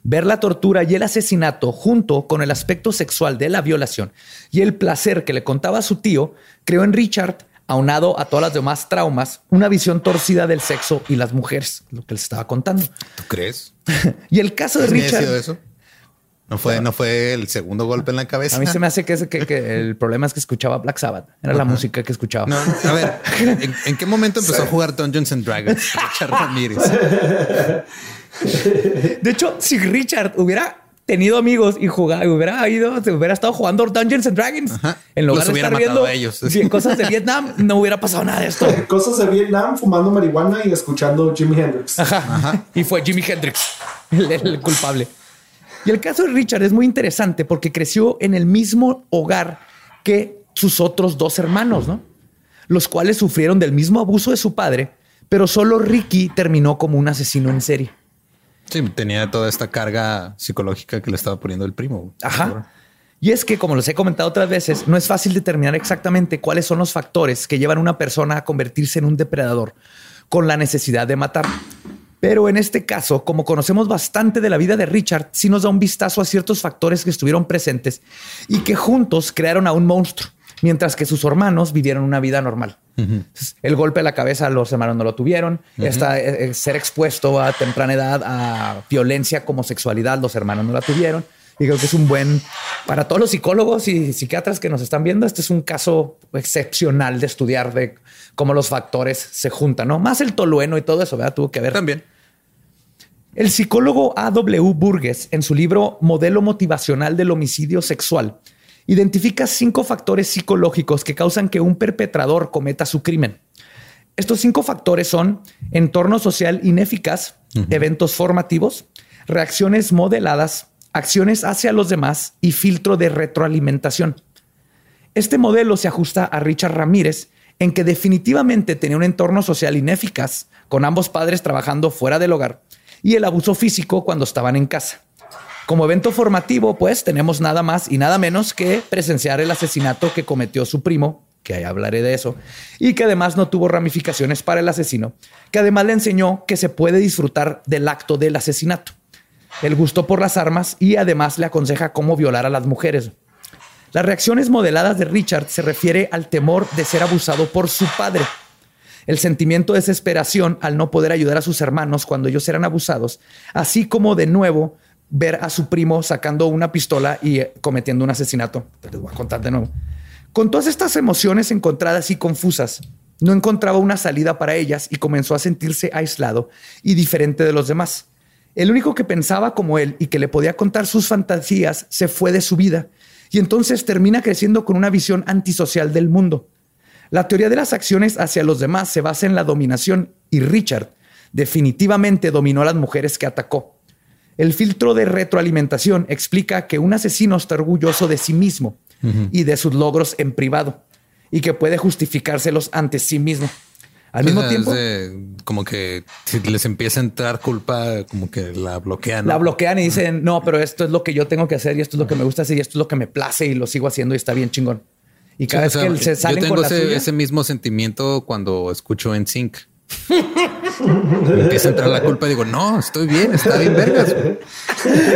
ver la tortura y el asesinato junto con el aspecto sexual de la violación y el placer que le contaba a su tío, creó en Richard, aunado a todas las demás traumas, una visión torcida del sexo y las mujeres, lo que les estaba contando. ¿Tú crees? (laughs) Y el caso de ¿Sí ha Richard... eso? No fue, no fue el segundo golpe en la cabeza. A mí se me hace que, es- que- que el (laughs) problema es que escuchaba Black Sabbath. Era la música que escuchaba. No, a ver, ¿en, en qué momento empezó a jugar Dungeons and Dragons? (laughs) Richard Ramírez. De hecho, si Richard hubiera tenido amigos y jugado, hubiera ido, se hubiera estado jugando Dungeons and Dragons, Ajá. en lugar Los de hubiera estar matado viendo a ellos. sí, cosas de Vietnam, no hubiera pasado nada de esto. (laughs) Cosas de Vietnam, fumando marihuana y escuchando Jimi Hendrix. Ajá. Y fue Jimi Hendrix el, el culpable. Y el caso de Richard es muy interesante porque creció en el mismo hogar que sus otros dos hermanos, ¿no? Los cuales sufrieron del mismo abuso de su padre, pero solo Ricky terminó como un asesino en serie. Sí, tenía toda esta carga psicológica que le estaba poniendo el primo. Ajá. Y es que, como les he comentado otras veces, no es fácil determinar exactamente cuáles son los factores que llevan a una persona a convertirse en un depredador con la necesidad de matar. Pero en este caso, como conocemos bastante de la vida de Richard, sí nos da un vistazo a ciertos factores que estuvieron presentes y que juntos crearon a un monstruo, mientras que sus hermanos vivieron una vida normal. Entonces, El golpe a la cabeza los hermanos no lo tuvieron. Esta, eh, eh, ser expuesto a temprana edad a violencia como sexualidad, los hermanos no la tuvieron. Y creo que es un buen, para todos los psicólogos y psiquiatras que nos están viendo, este es un caso excepcional de estudiar de cómo los factores se juntan, ¿no? Más el tolueno y todo eso, ¿verdad? Tuvo que ver. También. El psicólogo A.W. Burgess, en su libro Modelo Motivacional del Homicidio Sexual, identifica cinco factores psicológicos que causan que un perpetrador cometa su crimen. Estos cinco factores son entorno social ineficaz, eventos formativos, reacciones modeladas, acciones hacia los demás y filtro de retroalimentación. Este modelo se ajusta a Richard Ramírez en que definitivamente tenía un entorno social ineficaz, con ambos padres trabajando fuera del hogar, y el abuso físico cuando estaban en casa. Como evento formativo, pues tenemos nada más y nada menos que presenciar el asesinato que cometió su primo, que ahí hablaré de eso, y que además no tuvo ramificaciones para el asesino, que además le enseñó que se puede disfrutar del acto del asesinato, el gusto por las armas y además le aconseja cómo violar a las mujeres. Las reacciones modeladas de Richard se refiere al temor de ser abusado por su padre, el sentimiento de desesperación al no poder ayudar a sus hermanos cuando ellos eran abusados, así como de nuevo ver a su primo sacando una pistola y eh, cometiendo un asesinato. Les voy a contar de nuevo. Con todas estas emociones encontradas y confusas, no encontraba una salida para ellas y comenzó a sentirse aislado y diferente de los demás. El único que pensaba como él y que le podía contar sus fantasías se fue de su vida y entonces termina creciendo con una visión antisocial del mundo. La teoría de las acciones hacia los demás se basa en la dominación y Richard definitivamente dominó a las mujeres que atacó. El filtro de retroalimentación explica que un asesino está orgulloso de sí mismo y de sus logros en privado y que puede justificárselos ante sí mismo. Al mismo tiempo, de- como que si les empieza a entrar culpa, como que la bloquean. la bloquean y dicen, no, pero esto es lo que yo tengo que hacer y esto es lo que me gusta hacer y esto es lo que me place y lo sigo haciendo y está bien chingón. Y cada O vez sea, que se yo salen tengo con la ese, suya, ese mismo sentimiento cuando escucho en Sync. Me empieza a entrar la culpa y digo, no, estoy bien, está bien vergas.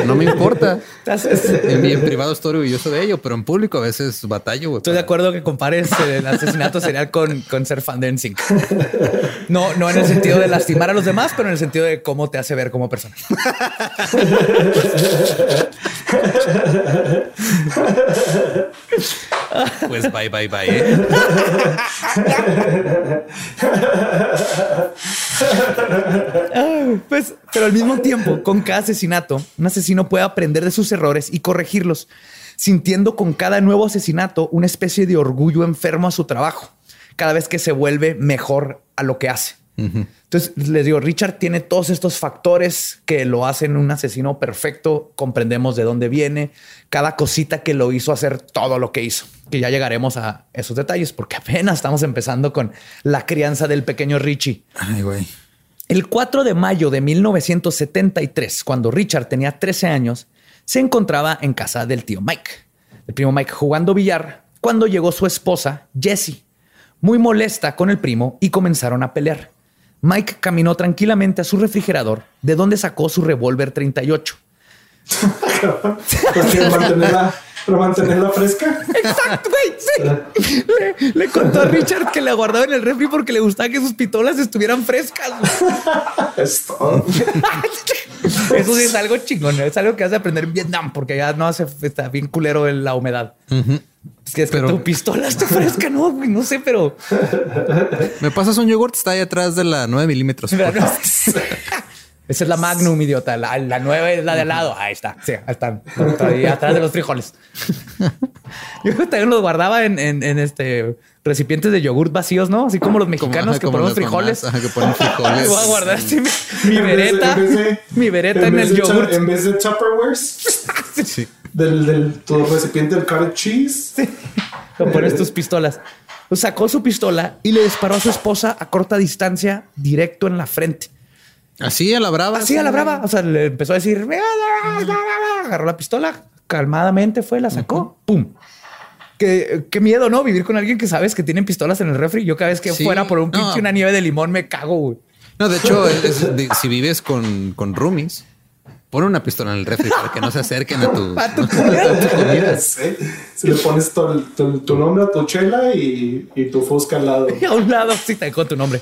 No me importa. En, mi- en privado estoy orgulloso de ello, pero en público a veces batallo. Estoy de acuerdo que compares el asesinato serial con, con ser fan de. No, no en el sentido de lastimar a los demás, pero en el sentido de cómo te hace ver como persona. Pues bye, bye, bye. ¿eh? (laughs) Pues, pero al mismo tiempo, con cada asesinato, un asesino puede aprender de sus errores y corregirlos, sintiendo con cada nuevo asesinato una especie de orgullo enfermo a su trabajo, cada vez que se vuelve mejor a lo que hace. Entonces, les digo, Richard tiene todos estos factores que lo hacen un asesino perfecto, comprendemos de dónde viene, cada cosita que lo hizo hacer todo lo que hizo, que ya llegaremos a esos detalles, porque apenas estamos empezando con la crianza del pequeño Richie. Ay, güey. El 4 de mayo de 1973, cuando Richard tenía 13 años, se encontraba en casa del tío Mike, el primo Mike jugando billar, cuando llegó su esposa, Jessie, muy molesta con el primo y comenzaron a pelear. Mike caminó tranquilamente a su refrigerador, de donde sacó su revólver 38. Pues que mantenerla, para mantenerla fresca. Exacto, güey. Sí. Le, le contó a Richard que la guardaba en el refri porque le gustaba que sus pistolas estuvieran frescas. güey. Es todo. (laughs) Eso sí es algo chingón. Es algo que hace aprender en Vietnam porque ya no hace, está bien culero en la humedad. Es que, es que Pero- tu pistola está fresca, no, no sé, pero Me pasas un yogurt, está ahí atrás de la 9 milímetros. (laughs) esa es la Magnum, idiota. La, la nueva es la de al lado. Ahí está. Sí, ahí están. Ahí atrás de los frijoles. (laughs) Yo también los guardaba en, en- en, este recipientes de yogurt vacíos, ¿no? Así como los mexicanos que como ponemos las frijoles. mamás, ajá, que ponen frijoles. (laughs) Voy a guardar así mi, En vereta. en mi vereta en, vez el yogurt. En vez de Tupperwares, Sí. Del, del tu recipiente del cottage cheese. Lo pones tus pistolas. Sacó su pistola y le disparó a su esposa a corta distancia, directo en la frente. Así a la brava. Así a la brava. O sea, le empezó a decir, agarró la pistola, calmadamente fue, la sacó, pum. Qué, qué miedo, ¿no? Vivir con alguien que sabes que tienen pistolas en el refri. Yo cada vez que Sí, fuera por un no. pinche una nieve de limón me cago, güey. No, de hecho, es de- si vives con, con roomies, pon una pistola en el refri para que no se acerquen a tu, (laughs) A tu comida. (laughs) Sí. Si le pones tu, tu- tu nombre a tu chela y, y tu fusca al lado. Y (laughs) a un lado sí te dejó tu nombre.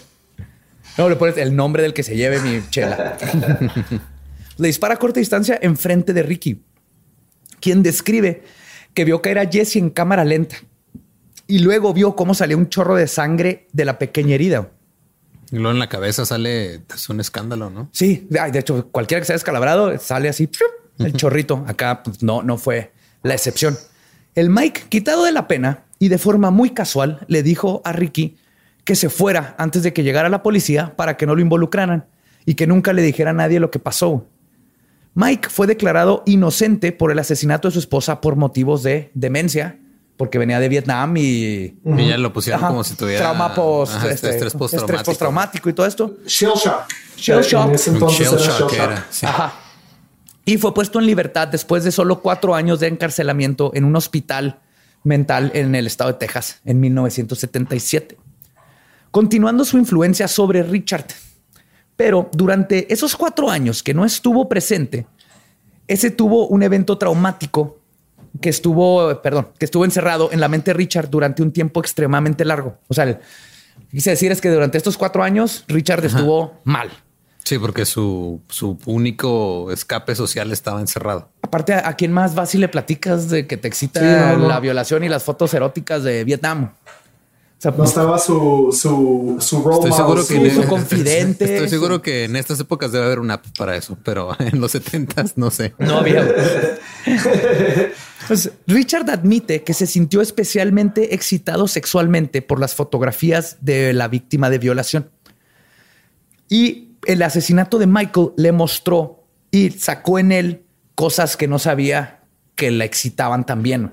No, le pones el nombre del que se lleve mi chela. le dispara a corta distancia enfrente de Ricky, quien describe que vio caer a Jesse en cámara lenta y luego vio cómo salía un chorro de sangre de la pequeña herida. Y luego en la cabeza sale, es un escándalo, ¿no? Sí, de hecho, cualquiera que sea descalabrado sale así el chorrito. Acá pues, no, no fue la excepción. El Mike, quitado de la pena y de forma muy casual, le dijo a Ricky que se fuera antes de que llegara la policía para que no lo involucraran y que nunca le dijera a nadie lo que pasó. Mike fue declarado inocente por el asesinato de su esposa por motivos de demencia, porque venía de Vietnam y Y ya lo pusieron Ajá, como si tuviera trauma post, Ajá, este, estrés postraumático. postraumático y todo esto. Shell shock. Shell shock. En ese entonces shell era shock shell era, shock. sí. Ajá. Y fue puesto en libertad después de solo cuatro años de encarcelamiento en un hospital mental en el estado de Texas en 1977, continuando su influencia sobre Richard. Pero durante esos cuatro años que no estuvo presente, ese tuvo un evento traumático que estuvo, perdón, que estuvo encerrado en la mente de Richard durante un tiempo extremadamente largo. O sea, el- quise decir es que durante estos cuatro años Richard estuvo mal. Sí, porque su, su único escape social estaba encerrado. Aparte, ¿a, a quién más vas y le platicas de que te excita Sí, no, no. la violación y las fotos eróticas de Vietnam? No estaba su, su, su role Estoy seguro model, que su- su confidente. (laughs) Estoy seguro que en estas épocas debe haber una app para eso, pero (laughs) en los 70 no sé. No había. Pues, Richard admite que se sintió especialmente excitado sexualmente por las fotografías de la víctima de violación. Y el asesinato de Michael le mostró y sacó en él cosas que no sabía que la excitaban también.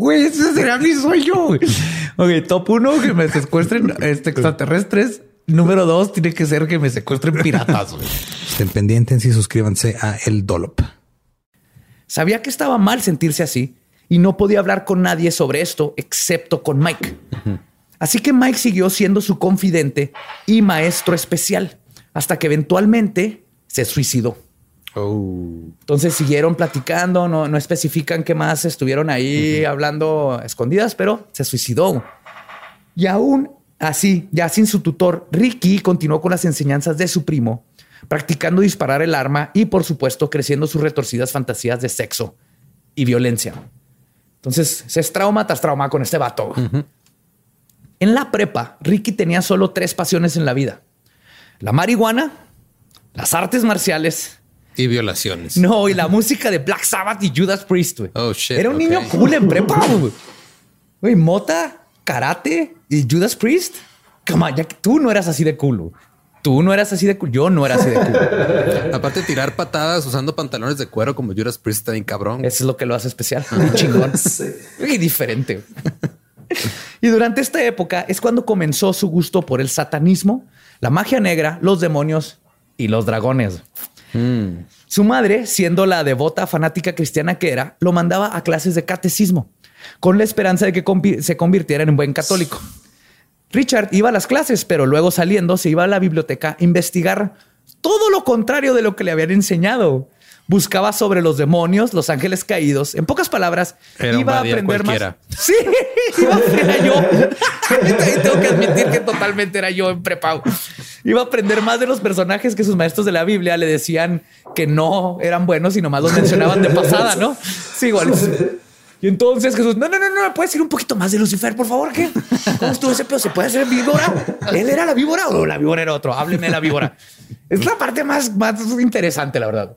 Güey, ese será mi sueño. güey. Ok, top uno, que me secuestren este, extraterrestres. Número dos, tiene que ser que me secuestren piratas. güey. Estén pendientes y suscríbanse a El Dolop. Sabía que estaba mal sentirse así y no podía hablar con nadie sobre esto excepto con Mike. Así que Mike siguió siendo su confidente y maestro especial hasta que eventualmente se suicidó. Entonces siguieron platicando, no, no especifican qué más estuvieron ahí hablando escondidas, pero se suicidó. Y aún así, ya sin su tutor, Ricky continuó con las enseñanzas de su primo, practicando disparar el arma y, por supuesto, creciendo sus retorcidas fantasías de sexo y violencia. Entonces se es trauma tras trauma con este vato. En la prepa, Ricky tenía solo tres pasiones en la vida: la marihuana, las artes marciales Y violaciones. no, y la música de Black Sabbath y Judas Priest, güey. Oh, shit, Era un niño cool en prepa, güey. Güey, mota, karate y Judas Priest. Come on, ya que tú no eras así de cool. güey. Tú no eras así de cool. Yo no era así de cool. (laughs) Aparte de tirar patadas usando pantalones de cuero como Judas Priest está bien cabrón. Eso es lo que lo hace especial. Muy chingón. (laughs) Y diferente. Y durante esta época es cuando comenzó su gusto por el satanismo, la magia negra, los demonios y los dragones. Su madre, siendo la devota fanática cristiana que era, lo mandaba a clases de catecismo con la esperanza de que se convirtiera en un buen católico. Richard iba a las clases, pero luego saliendo se iba a la biblioteca a investigar todo lo contrario de lo que le habían enseñado. Buscaba sobre los demonios, los ángeles caídos. En pocas palabras, Era iba a aprender cualquiera. más. Sí, (laughs) iba a era yo. (laughs) Tengo que admitir que totalmente era yo en prepa. Iba a aprender más de los personajes que sus maestros de la Biblia le decían que no eran buenos y nomás los mencionaban de pasada, ¿no? Sí, igual. Y entonces Jesús, no, no, no, no, ¿puedes decir un poquito más de Lucifer, por favor? ¿Qué? ¿Cómo estuvo ese pedo? ¿Se puede hacer víbora? ¿Él era la víbora o la víbora era otro? Hábleme de la víbora. Es la parte más, más interesante, la verdad.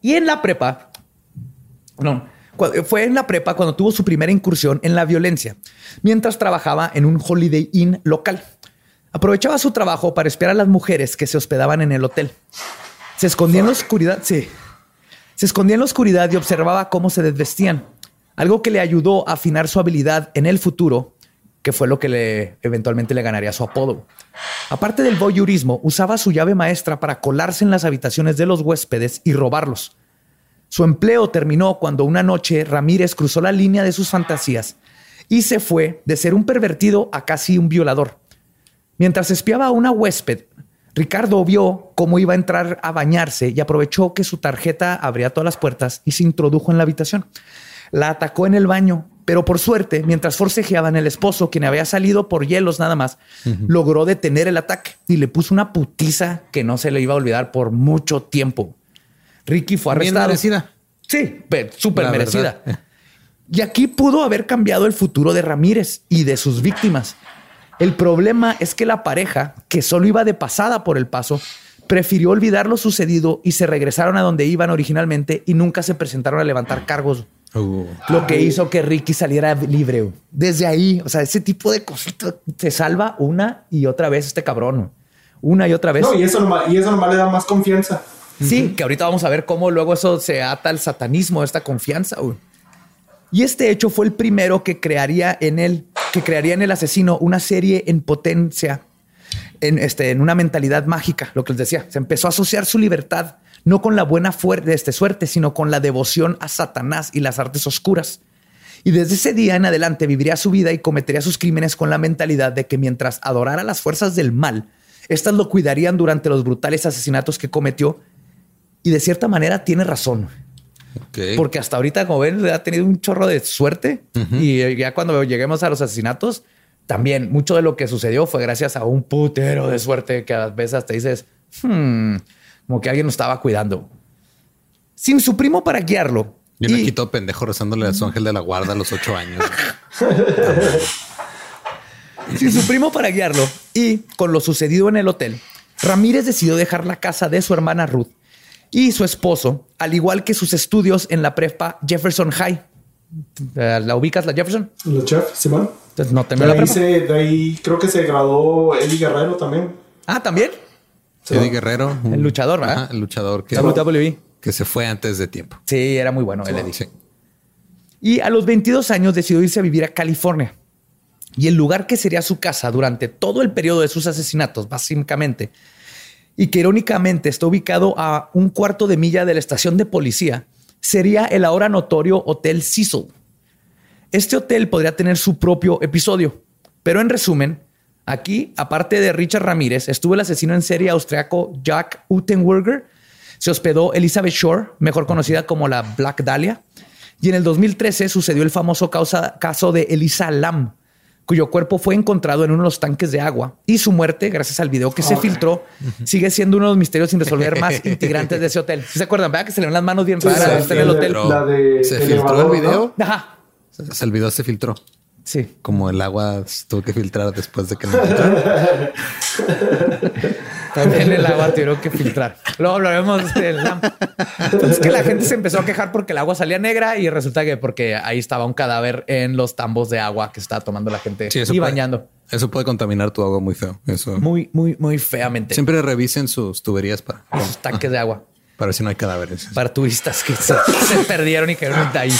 Y en la prepa, no, fue en la prepa cuando tuvo su primera incursión en la violencia, mientras trabajaba en un Holiday Inn local. Aprovechaba su trabajo para espiar a las mujeres que se hospedaban en el hotel. Se escondía en la oscuridad, sí. Se escondía en la oscuridad y observaba cómo se desvestían, algo que le ayudó a afinar su habilidad en el futuro, que fue lo que le eventualmente le ganaría su apodo. Aparte del voyeurismo, usaba su llave maestra para colarse en las habitaciones de los huéspedes y robarlos. Su empleo terminó cuando una noche Ramírez cruzó la línea de sus fantasías y se fue de ser un pervertido a casi un violador. Mientras espiaba a una huésped, Ricardo vio cómo iba a entrar a bañarse y aprovechó que su tarjeta abría todas las puertas y se introdujo en la habitación. La atacó en el baño, pero por suerte, mientras forcejeaban, el esposo, quien había salido por hielos nada más, logró detener el ataque y le puso una putiza que no se le iba a olvidar por mucho tiempo. Ricky fue Bien arrestado. merecida. Sí, pe- súper merecida. verdad. Y aquí pudo haber cambiado el futuro de Ramírez y de sus víctimas. El problema es que la pareja, que solo iba de pasada por el paso, prefirió olvidar lo sucedido y se regresaron a donde iban originalmente y nunca se presentaron a levantar cargos. Uh, Lo que hizo que Ricky saliera libre. Desde ahí, o sea, ese tipo de cositas se salva una y otra vez este cabrón. Una y otra vez. No, y eso, nomás, y eso nomás le da más confianza. Sí, que ahorita vamos a ver cómo luego eso se ata al satanismo, esta confianza. güey. Y este hecho fue el primero que crearía en él, que crearía en el asesino una serie en potencia, en, este, en una mentalidad mágica, lo que les decía. Se empezó a asociar su libertad no con la buena fuerte, este, suerte, sino con la devoción a Satanás y las artes oscuras. Y desde ese día en adelante viviría su vida y cometería sus crímenes con la mentalidad de que mientras adorara las fuerzas del mal, éstas lo cuidarían durante los brutales asesinatos que cometió. Y de cierta manera tiene razón. Porque hasta ahorita, como ven, ha tenido un chorro de suerte. Y ya cuando lleguemos a los asesinatos, también mucho de lo que sucedió fue gracias a un putero de suerte que a veces te dices, "Hmm", como que alguien lo estaba cuidando. Sin su primo para guiarlo. Yo me y- quito pendejo rezándole a su ángel de la guarda a los ocho años. (laughs) sin su primo para guiarlo y con lo sucedido en el hotel, Ramírez decidió dejar la casa de su hermana Ruth y su esposo, al igual que sus estudios en la prepa Jefferson High. Eh, ¿La ubicas la Jefferson? Los chefs, Simón. Entonces no De terminó la ahí, prepa. se, de ahí creo que se graduó Eddie Guerrero también. Ah, también. Sí. Eddie Guerrero. un- El luchador, ¿verdad? Ajá, el luchador que, WWE. que se fue antes de tiempo. Sí, era muy bueno el Eddie. Sí. Y a los 22 años decidió irse a vivir a California. Y el lugar que sería su casa durante todo el periodo de sus asesinatos, básicamente, y que irónicamente está ubicado a un cuarto de milla de la estación de policía, sería el ahora notorio Hotel Cecil. Este hotel podría tener su propio episodio, pero en resumen, aquí, aparte de Richard Ramírez, estuvo el asesino en serie austriaco Jack Utenwerger, se hospedó Elizabeth Shore, mejor conocida como la Black Dahlia, y en el 2013 sucedió el famoso caso de Elisa Lam, cuyo cuerpo fue encontrado en uno de los tanques de agua y su muerte, gracias al video que se filtró, sigue siendo uno de los misterios sin resolver más (laughs) integrantes de ese hotel. ¿Sí ¿Se acuerdan? ¿Verdad que se le ven las manos bien Sí, raras en el hotel? La de Se filtró el video. ¿no? Ajá. O sea, el video se filtró. Sí. Como el agua se tuvo que filtrar después de que lo (laughs) También el agua tuvieron que filtrar. Luego hablaremos del LAM. Es que la gente se empezó a quejar porque el agua salía negra y resulta que porque ahí estaba un cadáver en los tambos de agua que estaba tomando la gente Sí, y puede- bañando. Eso puede contaminar tu agua muy feo. Eso. Muy, muy, muy feamente. Siempre revisen sus tuberías para, Los tanques de agua para ver si no hay cadáveres. para turistas que se, se perdieron y quedaron ahí.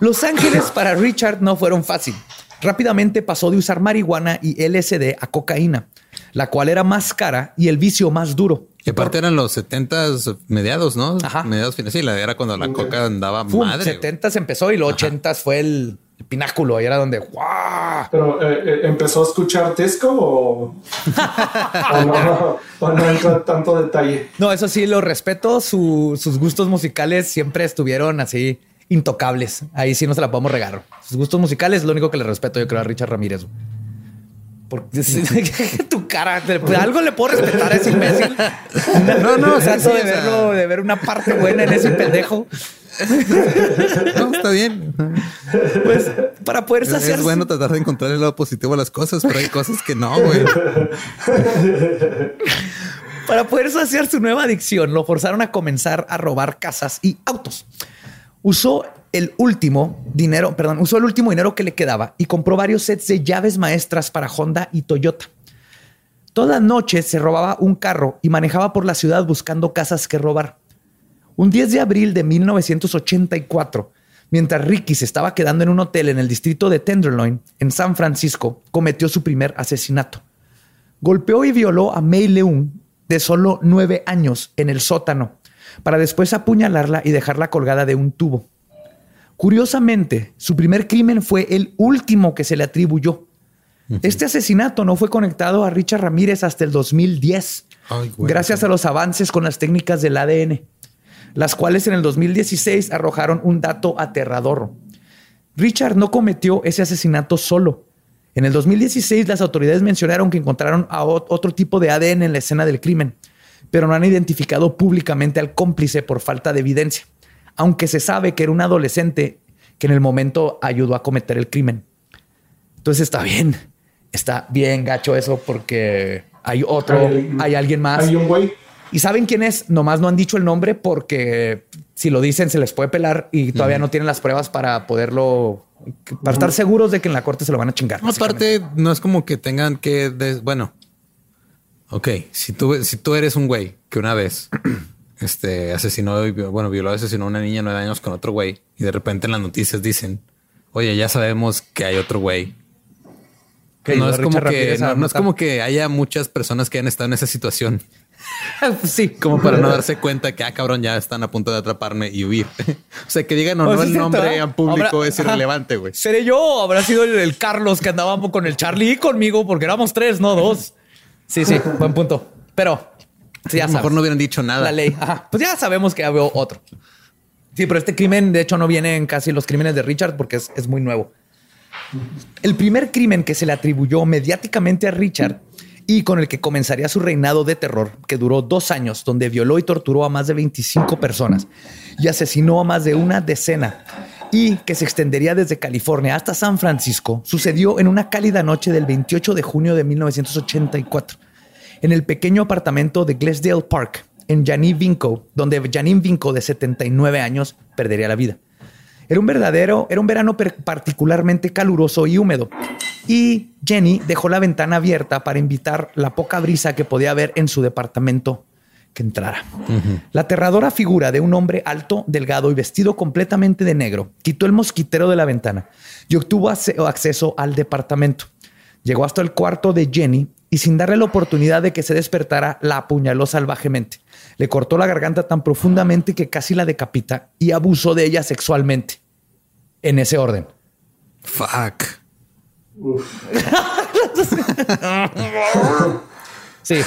Los Ángeles para Richard no fueron fácil. Rápidamente pasó de usar marihuana y LSD a cocaína, la cual era más cara y el vicio más duro. Y aparte eran los 70 mediados, ¿no? Ajá. Mediados finales. Sí, la era cuando la coca andaba Fum, madre. 70 empezó y los 80 fue el pináculo y era donde ¡guau! Pero eh, eh, empezó a escuchar Tesco o, o no, o no tanto detalle. No, eso sí, lo respeto. Su- sus gustos musicales siempre estuvieron así intocables. Ahí sí no se la podemos regar. Sus gustos musicales es lo único que le respeto, yo creo, a Richard Ramírez. Porque (laughs) (laughs) tu cara, de- algo le puedo respetar a ese imbécil. No, no, (laughs) sí, de o sea. verlo, de ver una parte buena en ese pendejo. No, está bien. Pues para poder saciar. es bueno tratar de encontrar el lado positivo a las cosas, pero hay cosas que no, güey. Para poder saciar su nueva adicción, lo forzaron a comenzar a robar casas y autos. Usó el último dinero, perdón, usó el último dinero que le quedaba y compró varios sets de llaves maestras para Honda y Toyota. Todas las noches se robaba un carro y manejaba por la ciudad buscando casas que robar. Un 10 de abril de 1984, mientras Ricky se estaba quedando en un hotel en el distrito de Tenderloin, en San Francisco, cometió su primer asesinato golpeó y violó a May Leung de solo nueve años en el sótano para después apuñalarla y dejarla colgada de un tubo. Curiosamente, su primer crimen fue el último que se le atribuyó. Este asesinato no fue conectado a Richard Ramírez hasta el 2010, Ay, güey. gracias a los avances con las técnicas del ADN, las cuales en el 2016 arrojaron un dato aterrador. Richard no cometió ese asesinato solo. En el 2016 las autoridades mencionaron que encontraron a ot- otro tipo de ADN en la escena del crimen, pero no han identificado públicamente al cómplice por falta de evidencia, aunque se sabe que era un adolescente que en el momento ayudó a cometer el crimen. Entonces está bien, está bien gacho eso porque hay otro, Hay- hay alguien más. Hay un güey. ¿Y saben quién es? Nomás no han dicho el nombre porque si lo dicen se les puede pelar y todavía no tienen las pruebas para poderlo, para estar seguros de que en la corte se lo van a chingar. Aparte, no es como que tengan que, des- bueno, ok, si tú, si tú eres un güey que una vez este asesinó, bueno, violó, asesinó a una niña de nueve años con otro güey. Y de repente en las noticias dicen, oye, ya sabemos que hay otro güey. Que no es como que, no, no es como que haya muchas personas que hayan estado en esa situación, (laughs) sí, como para no darse cuenta que, ah, cabrón, ya están a punto de atraparme y huir. (laughs) o sea, que digan o no es el nombre ¿eh? en público Habrá- es irrelevante, güey. ¿Seré yo o habrá sido el, el Carlos que andaba con el Charlie y conmigo? Porque éramos tres, no dos. Sí, sí, buen punto. Pero sí, ya a lo mejor no hubieran dicho nada. La ley. Ajá. Pues ya sabemos que había otro. Sí, pero este crimen, de hecho, no viene en casi los crímenes de Richard porque es, es muy nuevo. El primer crimen que se le atribuyó mediáticamente a Richard y con el que comenzaría su reinado de terror, que duró dos años, donde violó y torturó a más de 25 personas y asesinó a más de una decena, y que se extendería desde California hasta San Francisco, sucedió en una cálida noche del 28 de junio de 1984 en el pequeño apartamento de Glesdale Park, en Janine Vinco, donde Janine Vinco, de 79 años, perdería la vida. Era un verdadero, era un verano particularmente caluroso y húmedo. Y Jenny dejó la ventana abierta para invitar la poca brisa que podía haber en su departamento que entrara. La aterradora figura de un hombre alto, delgado y vestido completamente de negro quitó el mosquitero de la ventana y obtuvo acceso al departamento. Llegó hasta el cuarto de Jenny y sin darle la oportunidad de que se despertara, la apuñaló salvajemente. Le cortó la garganta tan profundamente que casi la decapita y abusó de ella sexualmente. En ese orden. Fuck. (laughs) Sí.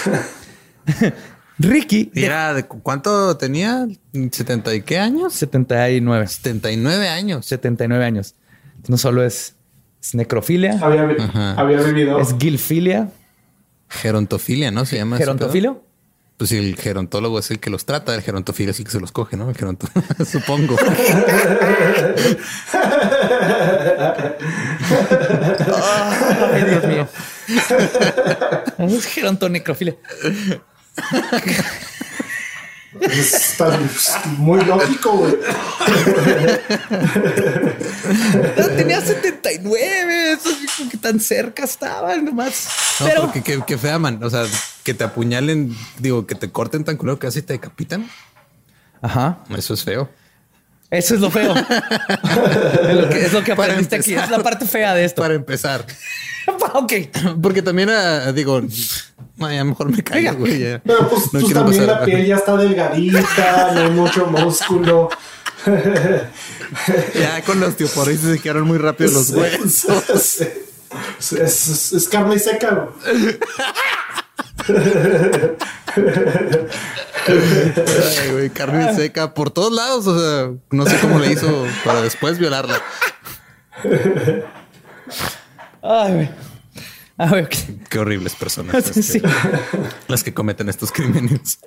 (laughs) Ricky, ¿Y de era de cu- cuánto tenía? ¿70 y qué años? 79. 79 años. 79 años. No solo es, es necrofilia, Había, había vivido. es gilfilia, Gerontofilia, ¿no? Se llama. gerontofilo. Pues si el gerontólogo es el que los trata, el gerontofilo es el que se los coge, ¿no? El geronto, (laughs) supongo. (laughs) Ay, Dios mío. Es gerontonecrofilia. Muy lógico, güey. No, tenía 79. Eso como que tan cerca estaban nomás. No, Pero porque qué, qué fea, man. O sea, que te apuñalen, digo, que te corten tan culero que casi te decapitan. Ajá. Eso es feo. Eso es lo feo. (laughs) es lo que, es lo que Para aprendiste aquí. Es la parte fea de esto. Para empezar. (laughs) ok. Porque también, ah, digo, ay, a lo mejor me caigo, güey. ya. Pero pues, No pues quiero también pasar- la piel ya está delgadita, no hay mucho músculo. (laughs) Ya con la osteoporosis se quedaron muy rápido los huesos. Es, es- es- es carne seca. güey. Ay, güey, carne seca por todos lados. O sea, no sé cómo le hizo para después violarla. Ay, güey. A ver, ok. Qué horribles personas las (laughs) que, Sí. las que cometen estos crímenes.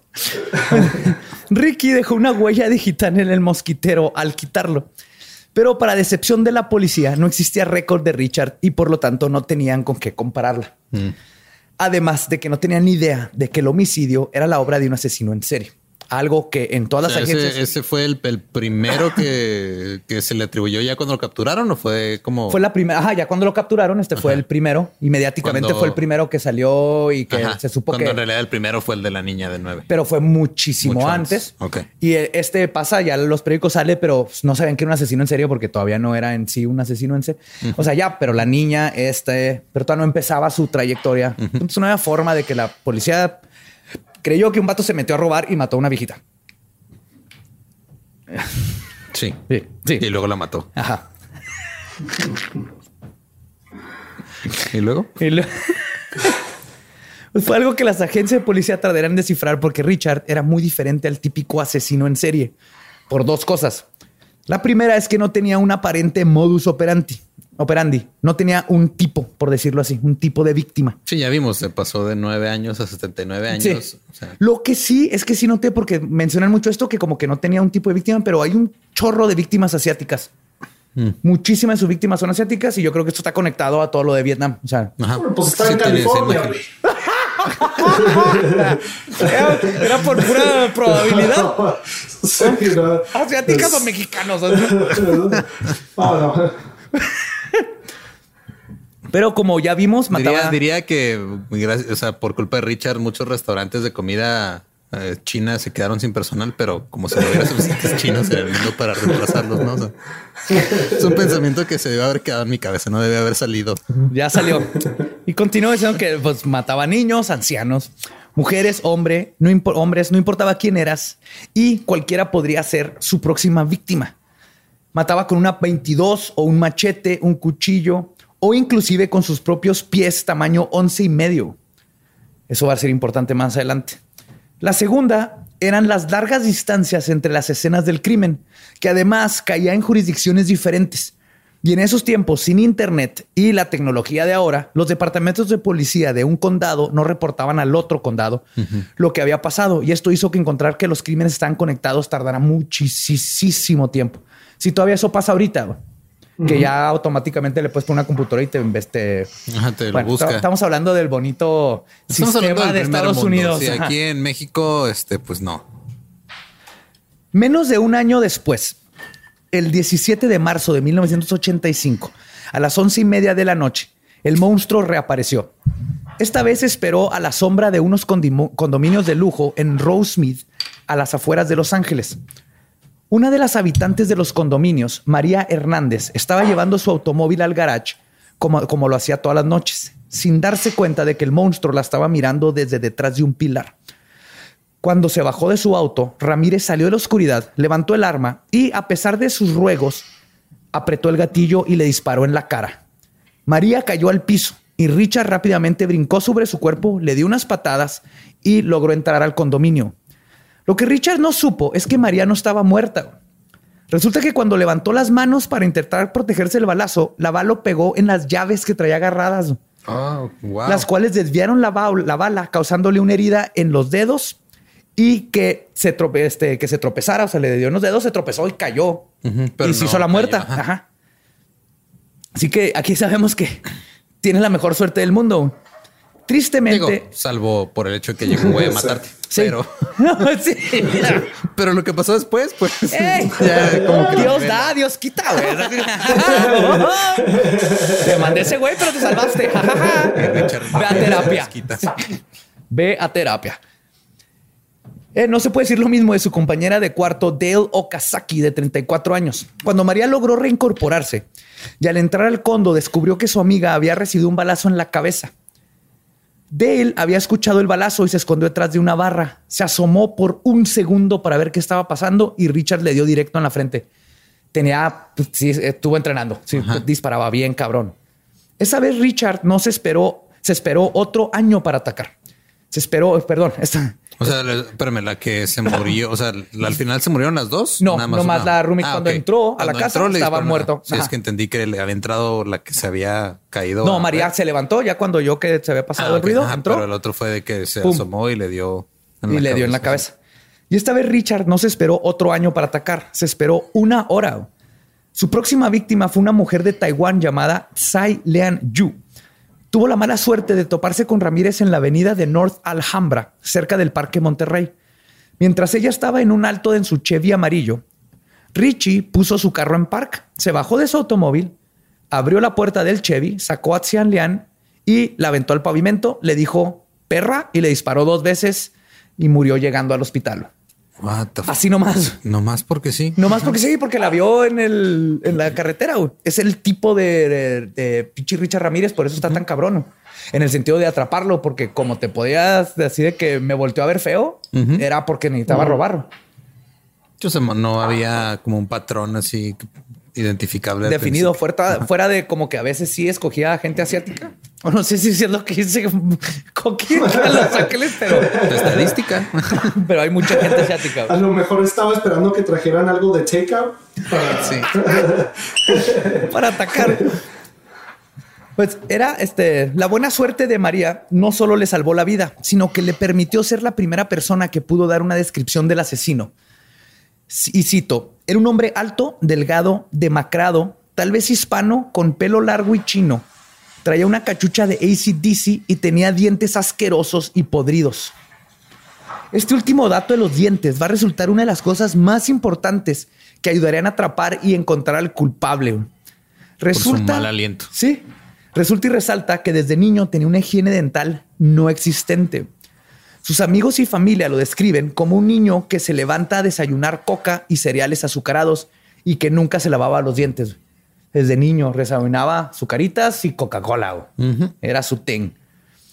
Ricky dejó una huella digital en el mosquitero al quitarlo. Pero para decepción de la policía, no existía récord de Richard y por lo tanto no tenían con qué compararla. Además de que no tenían ni idea de que el homicidio era la obra de un asesino en serie. Algo que en todas O sea, las agencias ese, ese fue el, el primero que, que se le atribuyó ya cuando lo capturaron o fue como fue la primera. Ajá, ya cuando lo capturaron, este fue el primero. Y mediáticamente Cuando- fue el primero que salió y que Ajá, se supo cuando que. en realidad el primero fue el de la niña de nueve. pero fue muchísimo Mucho antes. antes. Ok. Y eh, este pasa, ya los periódicos sale, pero no sabían que era un asesino en serio porque todavía no era en sí un asesino en serio. O sea, ya, pero la niña, este, pero todavía no empezaba su trayectoria. Entonces no había forma de que la policía creyó que un vato se metió a robar y mató a una viejita. Sí. Sí, sí. Y luego la mató. Ajá. Y luego Y Pues fue algo que las agencias de policía tardarían en descifrar porque Richard era muy diferente al típico asesino en serie por dos cosas. La primera es que no tenía un aparente modus operandi, operandi. No tenía un tipo, por decirlo así, un tipo de víctima. Sí, ya vimos, se pasó de nueve años a 79 años. Sí. O sea, Lo que sí es que sí noté porque mencionan mucho esto que como que no tenía un tipo de víctima, pero hay un chorro de víctimas asiáticas. Mm. Muchísimas de sus víctimas son asiáticas y yo creo que esto está conectado a todo lo de Vietnam. O sea, ajá. Pues está Sí en California, era, (laughs) era por pura probabilidad. (laughs) Sí, no. ¿Asiáticas o mexicanos? No, (laughs) no. Pero como ya vimos, mataba. Diría, diría que, gracias- o sea, por culpa de Richard, muchos restaurantes de comida eh, China se quedaron sin personal, pero como si no hubiera suficientes chinos en el mundo para reemplazarlos, ¿no? O sea, es un pensamiento que se debe haber quedado en mi cabeza, no debe haber salido. Ya salió. Y continuó diciendo que pues, mataba niños, ancianos, mujeres, hombre, no hombres, no importaba quién eras y cualquiera podría ser su próxima víctima. Mataba con una 22 o un machete, un cuchillo o inclusive con sus propios pies tamaño 11 y medio. Eso va a ser importante más adelante. La segunda eran las largas distancias entre las escenas del crimen, que además caía en jurisdicciones diferentes. Y en esos tiempos, sin internet y la tecnología de ahora, los departamentos de policía de un condado no reportaban al otro condado lo que había pasado. Y esto hizo que encontrar que los crímenes están conectados tardara muchísimo tiempo. Si todavía eso pasa ahorita, que ya automáticamente le puedes poner una computadora y te Ajá, te lo bueno, busca. Estamos hablando del bonito Estamos sistema de Estados mundo. Unidos. Sí, aquí en México, este, pues no. Menos de un año después, el 17 de marzo de 1985, a las once y media de la noche, el monstruo reapareció. Esta vez esperó a la sombra de unos condominios de lujo en Rosemead, a las afueras de Los Ángeles. Una de las habitantes de los condominios, María Hernández, estaba llevando su automóvil al garage como, como lo hacía todas las noches, sin darse cuenta de que el monstruo la estaba mirando desde detrás de un pilar. Cuando se bajó de su auto, Ramírez salió de la oscuridad, levantó el arma y, a pesar de sus ruegos, apretó el gatillo y le disparó en la cara. María cayó al piso y Richard rápidamente brincó sobre su cuerpo, le dio unas patadas y logró entrar al condominio. Lo que Richard no supo es que María no estaba muerta. Resulta que cuando levantó las manos para intentar protegerse del balazo, la bala lo pegó en las llaves que traía agarradas Oh, wow. las cuales desviaron la, ba- la bala, causándole una herida en los dedos y que se, trope- este, que se tropezara, o sea, le dio en los dedos, se tropezó y cayó. Pero y se no hizo la muerta. cayó, ajá. Así que aquí sabemos que tiene la mejor suerte del mundo. Tristemente. Digo, salvo por el hecho de que llegó un güey a (laughs) matarte. Sí. Pero, (laughs) sí. (laughs) pero lo que pasó después, pues. (laughs) ¡Ey! ya como que Dios da, Dios quita, güey. te mandé ese güey, pero te salvaste. Ve a terapia. Ve a terapia. Eh, no se puede decir lo mismo de su compañera de cuarto, Dale Okazaki, de 34 años. Cuando María logró reincorporarse y al entrar al condo descubrió que su amiga había recibido un balazo en la cabeza. Dale había escuchado el balazo y se escondió detrás de una barra. Se asomó por un segundo para ver qué estaba pasando y Richard le dio directo en la frente. Tenía, pues, sí, estuvo entrenando. Sí, disparaba bien, cabrón. Esa vez Richard no se esperó, se esperó otro año para atacar. Se esperó, perdón, esta, O sea, la- espérame, la que se murió, o sea, la- al final se murieron las dos. No, Nada más nomás una? la roomie cuando entró a la Cuando casa estaba muerto. Sí, Ajá. es que entendí que le había entrado la que se había caído. No, María se levantó ya cuando yo que se había pasado Ah, el ok. ruido, Ajá, entró Pero el otro fue de que se Pum. asomó y le dio y le dio en la cabeza. Y esta vez Richard no se esperó otro año para atacar, se esperó una hora. Su próxima víctima fue una mujer de Taiwán llamada Tsai Lian Yu. Tuvo la mala suerte de toparse con Ramírez en la avenida de North Alhambra, cerca del Parque Monterrey. Mientras ella estaba en un alto en su Chevy amarillo, Richie puso su carro en park, se bajó de su automóvil, abrió la puerta del Chevy, sacó a Xian Lian y la aventó al pavimento, le dijo perra y le disparó dos veces y murió llegando al hospital. Así nomás. Nomás porque sí. Nomás porque sí, porque la vio en, el, en la carretera. güey. Es el tipo de, de, Richard Ramírez, por eso está tan cabrón. En el sentido de atraparlo, porque como te podías decir de que me volteó a ver feo, era porque necesitaba robar. Yo sé, no había como un patrón así identificable. Definido fuera, fuera de como que a veces sí escogía a gente asiática. O no sé si es lo que dice Coquín en Los Ángeles, pero, estadística. (laughs) pero hay mucha gente asiática. A lo mejor estaba esperando que trajeran algo de takeout. para- sí. (laughs) para atacar. Pues era este, la buena suerte de María no solo le salvó la vida, sino que le permitió ser la primera persona que pudo dar una descripción del asesino. Y cito, era un hombre alto, delgado, demacrado, tal vez hispano, con pelo largo y chino. Traía una cachucha de ACDC y tenía dientes asquerosos y podridos. Este último dato de los dientes va a resultar una de las cosas más importantes que ayudarían a atrapar y encontrar al culpable. Resulta, mal aliento. Sí. Resulta y resalta que desde niño tenía una higiene dental no existente. Sus amigos y familia lo describen como un niño que se levanta a desayunar coca y cereales azucarados y que nunca se lavaba los dientes. Desde niño desayunaba sucaritas y Coca-Cola. Era su ten.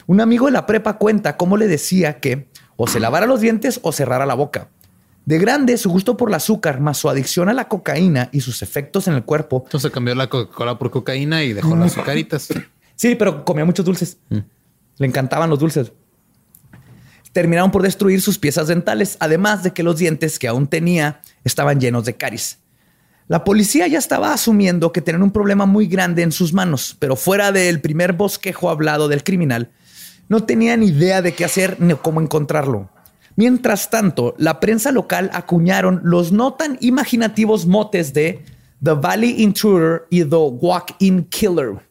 Un amigo de la prepa cuenta cómo le decía que o se lavara los dientes o cerrara la boca. De grande, su gusto por el azúcar, más su adicción a la cocaína y sus efectos en el cuerpo. Entonces cambió la Coca-Cola por cocaína y dejó las (laughs) azucaritas. Sí, pero comía muchos dulces. Le encantaban los dulces. Terminaron por destruir sus piezas dentales, además de que los dientes que aún tenía estaban llenos de caries. La policía ya estaba asumiendo que tenían un problema muy grande en sus manos, pero fuera del primer bosquejo hablado del criminal, no tenían idea de qué hacer ni cómo encontrarlo. Mientras tanto, la prensa local acuñaron los no tan imaginativos motes de The Valley Intruder y The Walk-In Killer.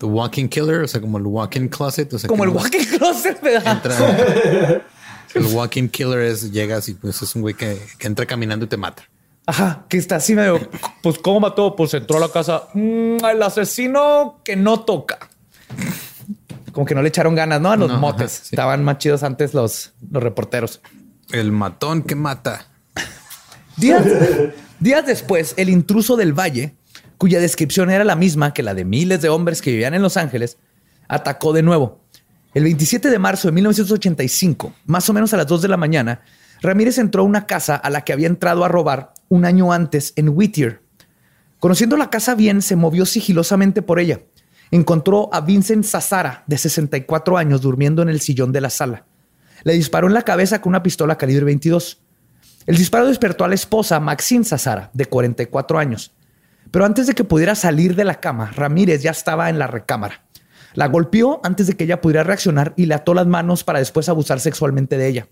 The Walking Killer, o sea, como el Walking Closet. O sea, Como el no- Walk-In Closet, ¿verdad? entra- (laughs) el Walking Killer es llegas y pues es un güey que, que entra caminando y te mata. Ajá, que está así medio. Pues, ¿cómo mató? Pues entró a la casa. mm, el asesino que no toca. Como que no le echaron ganas, ¿no? A los No, ajá, motes. sí. Estaban más chidos antes los, los reporteros. El matón que mata. Días, días después, el intruso del valle, cuya descripción era la misma que la de miles de hombres que vivían en Los Ángeles, atacó de nuevo. El 27 de marzo de 1985, más o menos a las 2 de la mañana, Ramírez entró a una casa a la que había entrado a robar un año antes en Whittier. Conociendo la casa bien, se movió sigilosamente por ella. Encontró a Vincent Sazara, de 64 años, durmiendo en el sillón de la sala. Le disparó en la cabeza con una pistola calibre 22. El disparo despertó a la esposa, Maxine Sazara, de 44 años. Pero antes de que pudiera salir de la cama, Ramírez ya estaba en la recámara. La golpeó antes de que ella pudiera reaccionar y le ató las manos para después abusar sexualmente de ella.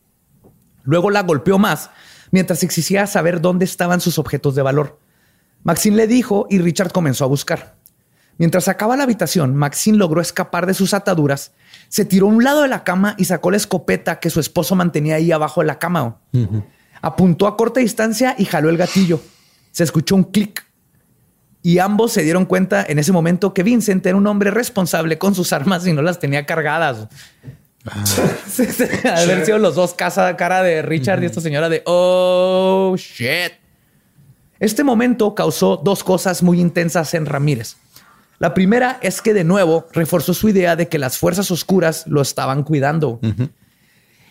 Luego la golpeó más mientras exigía saber dónde estaban sus objetos de valor. Maxine le dijo y Richard comenzó a buscar. Mientras sacaba la habitación, Maxine logró escapar de sus ataduras, se tiró a un lado de la cama y sacó la escopeta que su esposo mantenía ahí abajo de la cama. Apuntó a corta distancia y jaló el gatillo. Se escuchó un clic. Y ambos se dieron cuenta en ese momento que Vincent era un hombre responsable con sus armas y no las tenía cargadas. Sí, (laughs) Haber sido los dos casa cara de Richard y esta señora de oh shit. Este momento causó dos cosas muy intensas en Ramírez. La primera es que de nuevo reforzó su idea de que las fuerzas oscuras lo estaban cuidando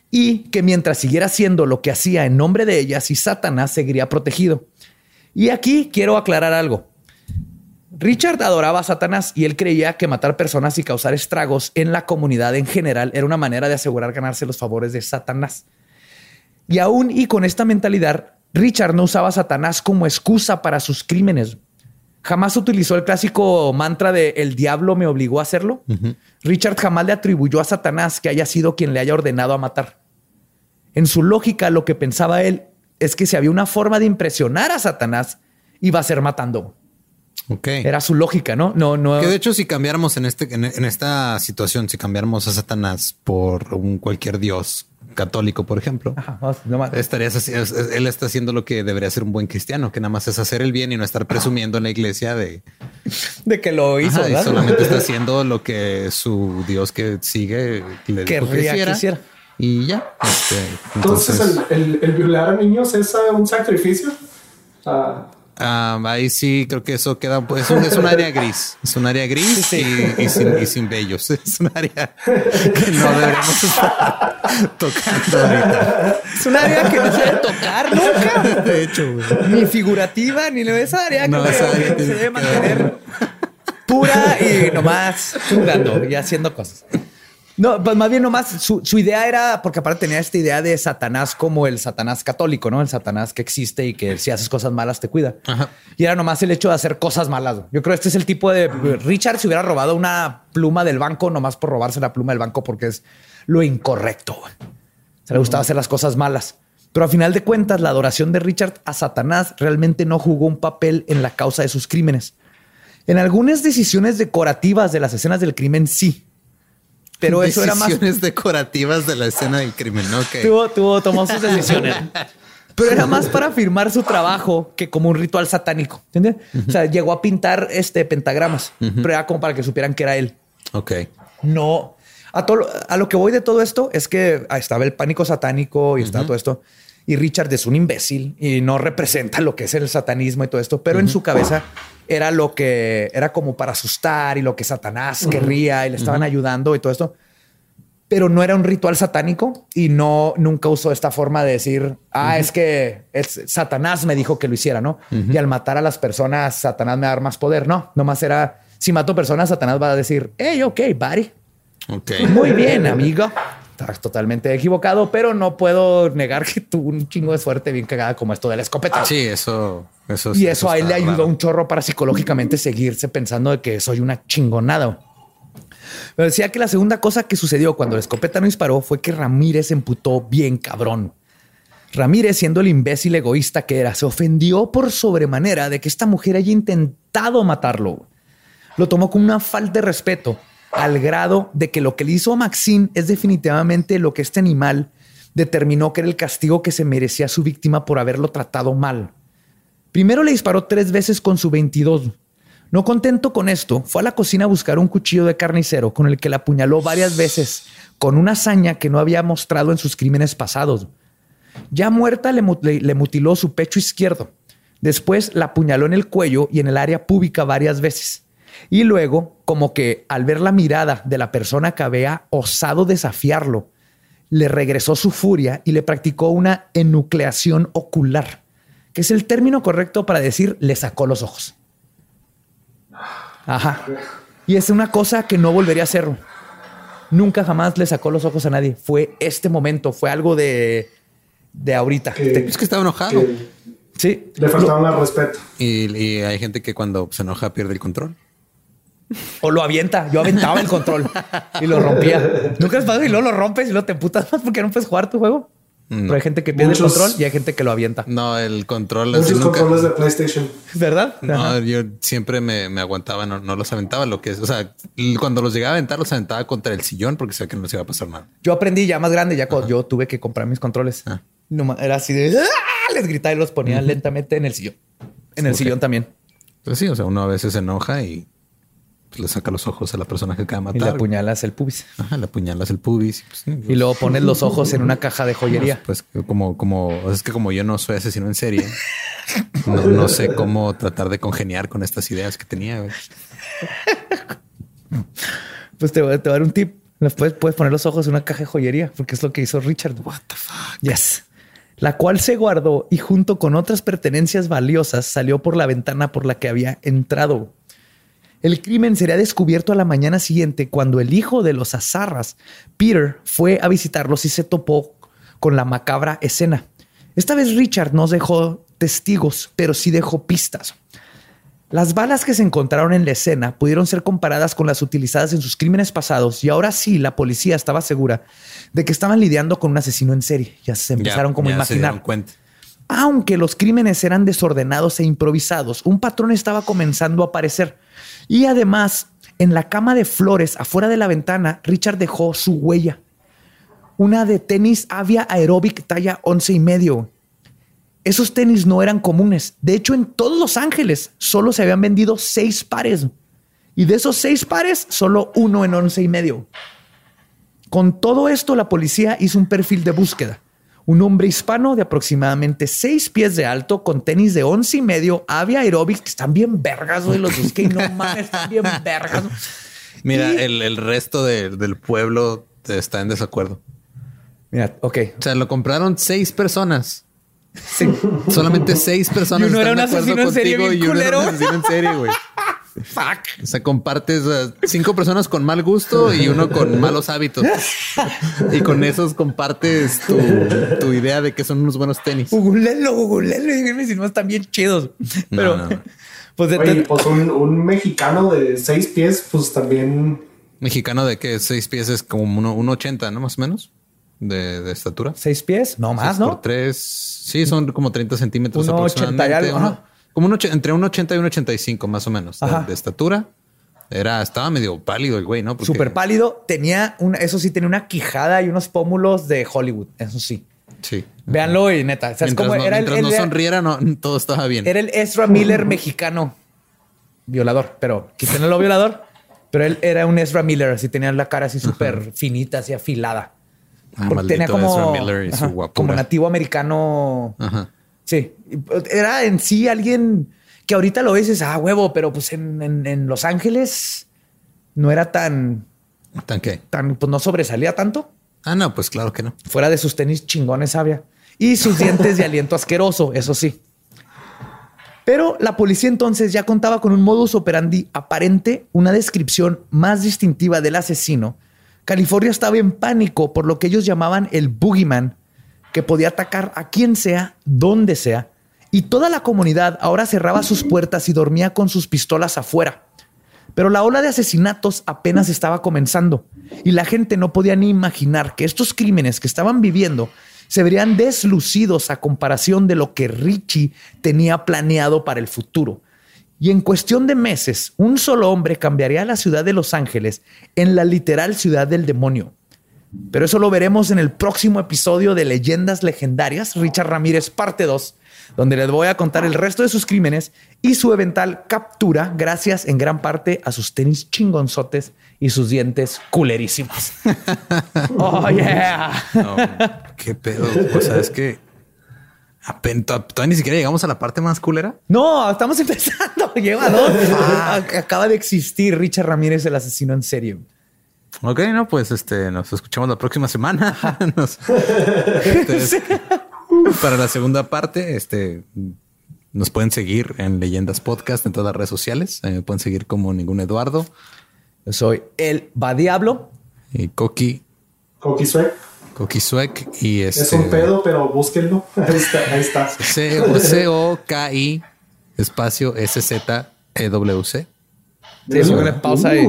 y que mientras siguiera haciendo lo que hacía en nombre de ellas y Satanás seguiría protegido. Y aquí quiero aclarar algo. Richard adoraba a Satanás y él creía que matar personas y causar estragos en la comunidad en general era una manera de asegurar ganarse los favores de Satanás. Y aún y con esta mentalidad, Richard no usaba a Satanás como excusa para sus crímenes. Jamás utilizó el clásico mantra de el diablo me obligó a hacerlo. Richard jamás le atribuyó a Satanás que haya sido quien le haya ordenado a matar. En su lógica, lo que pensaba él es que si había una forma de impresionar a Satanás, iba a ser matando. Ok. Era su lógica, ¿no? No, no. Que de hecho, si cambiáramos en este, en, en esta situación, si cambiáramos a Satanás por un cualquier dios católico, por ejemplo, Ajá, no, no más. estarías así- es- es- él está haciendo lo que debería ser un buen cristiano, que nada más es hacer el bien y no estar presumiendo en la iglesia de de que lo hizo, Ajá, y solamente está haciendo lo que su dios que sigue le dijo que Querría que hiciera. hiciera. Y ya. Este, Entonces, entonces, el, el- el violar a niños es ah, un sacrificio. Ah, ah, ahí sí creo que eso queda, pues es un, es un área gris, es un área gris Y, y sin, y sin bellos. (laughs) Es un área que no deberíamos estar (laughs) tocando ahorita. Es un área que no se debe tocar nunca. De hecho, güey. Ni figurativa, ni esa área No, que esa área se tiene debe que mantener pura y nomás jugando y haciendo cosas. No, pues más bien nomás su, su idea era, porque aparte tenía esta idea de Satanás como el Satanás católico, ¿no? El Satanás que existe y que si haces cosas malas te cuida. Ajá. Y era nomás el hecho de hacer cosas malas. Yo creo que este es el tipo de... Richard se hubiera robado una pluma del banco nomás por robarse la pluma del banco porque es lo incorrecto. Se le gustaba hacer las cosas malas. Pero a final de cuentas, la adoración de Richard a Satanás realmente no jugó un papel en la causa de sus crímenes. En algunas decisiones decorativas de las escenas del crimen, sí. Pero eso era más Decisiones decorativas de la escena del crimen. ¿no? Ok. tuvo, tuvo, tomó sus decisiones. (laughs) Pero era más para firmar su trabajo que como un ritual satánico. ¿Entiendes? O sea, llegó a pintar este pentagramas, pero era como para que supieran que era él. Ok. No. A, todo, a lo que voy de todo esto es que ah, estaba el pánico satánico y está todo esto. Y Richard es un imbécil y no representa lo que es el satanismo y todo esto, pero en su cabeza era lo que era como para asustar y lo que Satanás querría y le estaban ayudando y todo esto. Pero no era un ritual satánico y no nunca usó esta forma de decir, ah, es que es, Satanás me dijo que lo hiciera, ¿no? Y al matar a las personas, Satanás me va a dar más poder. No, nomás era, si mato personas, Satanás va a decir, hey, ok, buddy, Ok. muy bien, amigo. Estás totalmente equivocado, pero no puedo negar que tuvo un chingo de suerte bien cagada como esto de la escopeta. Sí, eso, eso Y eso a él le ayudó raro. un chorro para psicológicamente seguirse pensando de que soy una chingonada. Pero decía que la segunda cosa que sucedió cuando la escopeta no disparó fue que Ramírez se emputó bien cabrón. Ramírez, siendo el imbécil egoísta que era, se ofendió por sobremanera de que esta mujer haya intentado matarlo. Lo tomó como una falta de respeto al grado de que lo que le hizo a Maxine es definitivamente lo que este animal determinó que era el castigo que se merecía su víctima por haberlo tratado mal. Primero le disparó tres veces con su 22. No contento con esto, fue a la cocina a buscar un cuchillo de carnicero con el que la apuñaló varias veces, con una hazaña que no había mostrado en sus crímenes pasados. Ya muerta le, le mutiló su pecho izquierdo. Después la apuñaló en el cuello y en el área pública varias veces. Y luego, como que al ver la mirada de la persona que había osado desafiarlo, le regresó su furia y le practicó una enucleación ocular, que es el término correcto para decir le sacó los ojos. Ajá. Y es una cosa que no volvería a hacer. Nunca jamás le sacó los ojos a nadie. Fue este momento, fue algo de, de ahorita. Es que estaba enojado. Que sí. le faltaban al respeto. Y, y hay gente que cuando se enoja pierde el control. O lo avienta. Yo aventaba el control y lo rompía. Nunca es fácil y luego lo rompes y luego te putas más porque no puedes jugar tu juego. Pero hay gente que pierde Muchos- el control y hay gente que lo avienta. No, el control Muchos nunca- controles de PlayStation. ¿Verdad? No, Ajá. yo siempre me, me aguantaba, no, no los aventaba. Lo que es, o sea, cuando los llegaba a aventar, los aventaba contra el sillón porque sabía que no les iba a pasar nada. Yo aprendí ya más grande, ya cuando yo tuve que comprar mis controles. Ah. Era así de ¡ah! les gritaba y los ponía lentamente en el sillón. En el sillón también. Entonces sí, o sea, uno a veces se enoja y pues, le saca los ojos a la persona que acaba de Y le matar. apuñalas el pubis. Ajá, le apuñalas el pubis. y, pues, Y luego pones los (laughs) ojos en una caja de joyería. Pues como, como, o sea, es que como yo no soy asesino en serie, (laughs) no, no sé cómo tratar de congeniar con estas ideas que tenía. Pues te, voy a- te voy a dar un tip. Puedes, puedes poner los ojos en una caja de joyería, porque es lo que hizo Richard. What the fuck? Yes. La cual se guardó y junto con otras pertenencias valiosas salió por la ventana por la que había entrado. El crimen sería descubierto a la mañana siguiente cuando el hijo de los Azarras, Peter, fue a visitarlos y se topó con la macabra escena. Esta vez Richard no dejó testigos, pero sí dejó pistas. Las balas que se encontraron en la escena pudieron ser comparadas con las utilizadas en sus crímenes pasados y ahora sí la policía estaba segura de que estaban lidiando con un asesino en serie. Ya se empezaron Ya- como a imaginar. Aunque los crímenes eran desordenados e improvisados, un patrón estaba comenzando a aparecer. Y además, en la cama de flores afuera de la ventana, Richard dejó su huella. Una de tenis Avia Aerobic talla 11 y medio. Esos tenis no eran comunes. De hecho, en todos Los Ángeles solo se habían vendido seis pares. Y de esos seis pares, solo uno en 11 y medio. Con todo esto, la policía hizo un perfil de búsqueda. Un hombre hispano de aproximadamente seis pies de alto, con tenis de once y medio, avia aerobics, que están bien vergas, güey. Los busqué y no (laughs) mames, están bien vergas. Mira, Y- el, el resto de- del pueblo está en desacuerdo. Mira, ok. O sea, lo compraron seis personas. Sí. Solamente seis personas Y uno era un asesino en serie bien y uno era un culero. asesino en serie, güey. (laughs) Fuck. O sea, compartes a cinco personas con mal gusto y uno con (laughs) malos hábitos. Y con esos compartes tu, tu idea de que son unos buenos tenis. Googleenlo, googleenlo y díganme si no están bien chidos. Pero, no, no. pues, de- Oye, pues un, un mexicano de seis pies, pues también Mexicano de que seis pies es como uno, un 80, ¿no? Más o menos de, de estatura. seis pies, no más, Seis ¿no? Por tres. Sí, son como 30 centímetros Uno ochenta y aproximadamente. algo, ajá. Como un entre un 80 y un 85 más o menos de, estatura. Era, estaba medio pálido el güey, ¿no? Porque- Súper pálido. Tenía una, eso sí, tenía una quijada y unos pómulos de Hollywood. Eso sí. Sí. Véanlo y neta. O sea, es Mientras, como no, era el, mientras no el- sonriera, no, (laughs) todo estaba bien. Era el Ezra Miller mexicano. Violador, pero quítenle lo violador Pero él era un Ezra Miller, así tenía la cara así súper finita, así afilada. Ah, tenía como, Ezra Miller y su ajá, guapura. como nativo americano. Ajá. Sí, era en sí alguien que ahorita lo ves dices, ah, huevo, pero pues en, en- en Los Ángeles no era tan, ¿Tan qué? tan, pues no sobresalía tanto. Ah, no, pues claro que no. Fuera de sus tenis chingones sabia. Y sus (laughs) dientes de aliento asqueroso, eso sí. Pero la policía entonces ya contaba con un modus operandi aparente, una descripción más distintiva del asesino. California estaba en pánico por lo que ellos llamaban el boogeyman, que podía atacar a quien sea, donde sea, y toda la comunidad ahora cerraba sus puertas y dormía con sus pistolas afuera. Pero la ola de asesinatos apenas estaba comenzando y la gente no podía ni imaginar que estos crímenes que estaban viviendo se verían deslucidos a comparación de lo que Richie tenía planeado para el futuro. Y en cuestión de meses, un solo hombre cambiaría la ciudad de Los Ángeles en la literal ciudad del demonio. Pero eso lo veremos en el próximo episodio de Leyendas Legendarias, Richard Ramírez, parte 2, donde les voy a contar el resto de sus crímenes y su eventual captura, gracias en gran parte a sus tenis chingonzotes y sus dientes culerísimos. (laughs) oh, yeah. No, qué pedo. O sea, es que todavía ni siquiera llegamos a la parte más culera. No, estamos empezando. (laughs) Lleva dos. Acaba de existir Richard Ramírez, el asesino en serio. Ok, no, pues este nos escuchamos la próxima semana. (laughs) Nos- Entonces, para la segunda parte, este nos pueden seguir en Leyendas Podcast en todas las redes sociales. Eh, Me pueden seguir como ningún Eduardo Yo soy el Va Diablo. y Coqui, Coqui Sweat. Coqui Suec y este Es un pedo, pero búsquenlo. (laughs) Ahí está. Ahí está. C O C O K I espacio S Z E W C. Sí, póngale pausa ahí.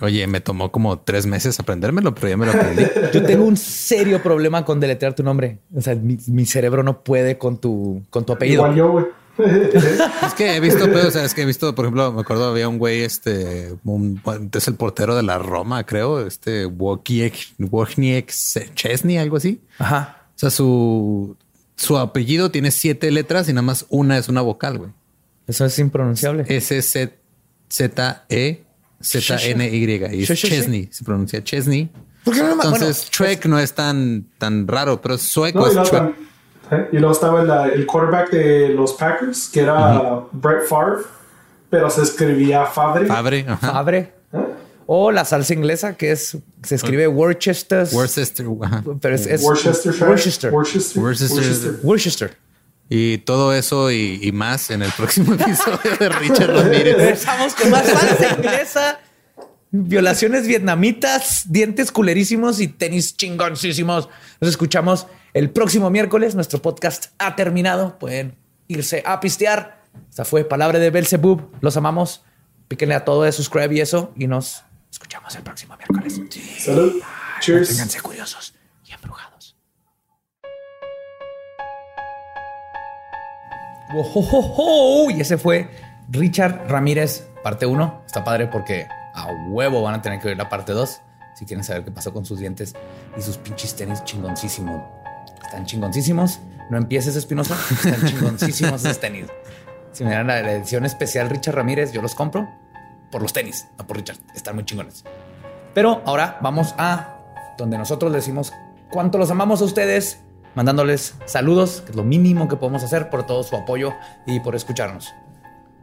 Oye, me tomó como tres meses aprendérmelo, pero ya me lo aprendí. (laughs) Yo tengo un serio problema con deletrear tu nombre. O sea, mi, mi cerebro no puede con tu, con tu apellido. igual yo, güey. (laughs) Es que he visto, pero, o sea, es que he visto, por ejemplo, me acuerdo había un güey, este, un, es el portero de la Roma, creo, este Wojciech Wojciech Chesney, algo así. Ajá. O sea, su, su apellido tiene siete letras y nada más una es una vocal, güey. Eso es impronunciable. S Z Z E Z N Y es. Chesney, se pronuncia Chesney. ¿Por qué no Entonces, Trek no es tan, tan raro, pero sueco No, y, es Trek. ¿eh? y luego estaba la- el quarterback de los Packers, que era Brett Favre, pero se escribía Favre. Fabre, ajá. Fabre. O la salsa inglesa, que es, se escribe Worcester. Worcester, ajá. Pero es, es Worcestershire. Worcester. Worcester. Worcester. Worcester. Worcester. Y todo eso y, y más en el próximo (laughs) episodio de Richard Ramírez. Empezamos con más salsa inglesa, violaciones vietnamitas, dientes culerísimos y tenis chingoncísimos. Nos escuchamos el próximo miércoles. Nuestro podcast ha terminado. Pueden irse a pistear. Esta fue Palabra de Belzebub. Los amamos. Píquenle a todo de subscribe y eso. Y nos escuchamos el próximo miércoles. Salud. Cheers. Ténganse curiosos Wojojojo. Y ese fue Richard Ramírez, parte 1. Está padre porque a huevo van a tener que ver la parte 2 si quieren saber qué pasó con sus dientes y sus pinches tenis chingoncísimos. Están chingoncísimos. No empieces, Espinosa. Están chingoncísimos esos tenis. Si me dan la edición especial Richard Ramírez, yo los compro por los tenis, no por Richard. Están muy chingones. Pero ahora vamos a donde nosotros decimos cuánto los amamos a ustedes, mandándoles saludos, que es lo mínimo que podemos hacer por todo su apoyo y por escucharnos.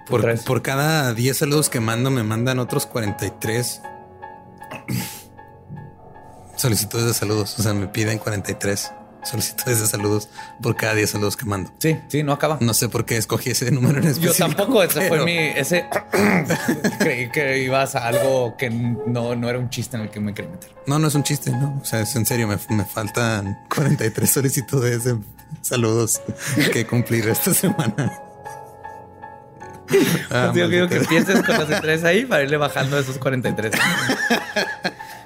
Por, por cada 10 saludos que mando, me mandan otros 43 solicitudes de saludos. O sea, me piden 43 solicitudes de saludos por cada 10 saludos que mando. Sí, sí, no acaba. No sé por qué escogí ese número en Yo específico. tampoco, ese fue mi. Ese (coughs) creí que ibas a algo que no, no era un chiste en el que me quería meter. No, no es un chiste, no. O sea, es en serio, me, me faltan 43 solicitudes de saludos que cumplir esta semana. (laughs) Ah, Digo, digo que empieces con los tres ahí para irle bajando esos 43. (laughs)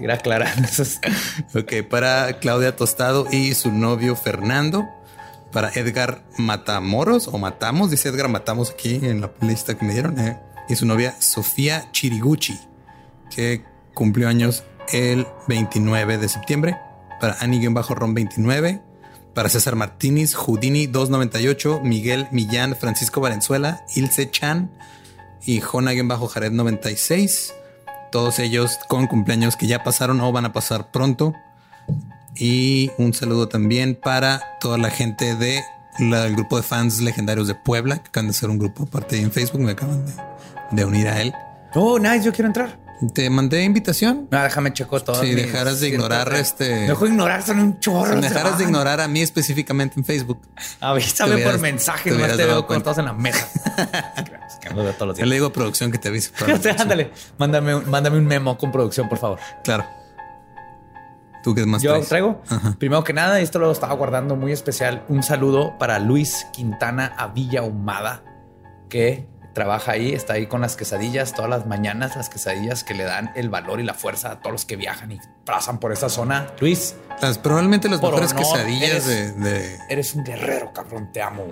Ir aclarando. Ok, para Claudia Tostado y su novio Fernando. Para Edgar Matamoros o Matamos, dice Edgar Matamos aquí en la lista que me dieron. eh, Y su novia Sofía Chiriguchi, que cumplió años el 29 de septiembre. Para Ani-Ron 29. Para César Martínez, Houdini 298, Miguel Millán, Francisco Valenzuela, Ilse Chan, y Jona-Jared96. Todos ellos con cumpleaños que ya pasaron o van a pasar pronto. Y un saludo también para toda la gente de del grupo de fans legendarios de Puebla, que acaban de ser un grupo aparte en Facebook, me acaban de, de unir a él. Oh, nice, yo quiero entrar. Te mandé invitación. No, déjame checo todo. Si dejaras de ignorar este. Dejo de ignorar, son un chorro. Si dejaras de ignorar a mí específicamente en Facebook. Avísame por mensaje, no te veo con todos en la mesa. (laughs) Que no veo todos los Yo días. le digo a producción que te avise. (laughs) Ándale, mándame, un- mándame un memo con producción, por favor. Claro. ¿Tú qué más Yo traes? traigo, Ajá. primero que nada, esto lo estaba guardando muy especial. Un saludo para Luis Quintana a Villa Humada, que trabaja ahí, está ahí con las quesadillas todas las mañanas, las quesadillas que le dan el valor y la fuerza a todos los que viajan y pasan por esa zona. Luis, Las, probablemente las mejores honor, quesadillas de, eres- de- eres un guerrero, cabrón, te amo.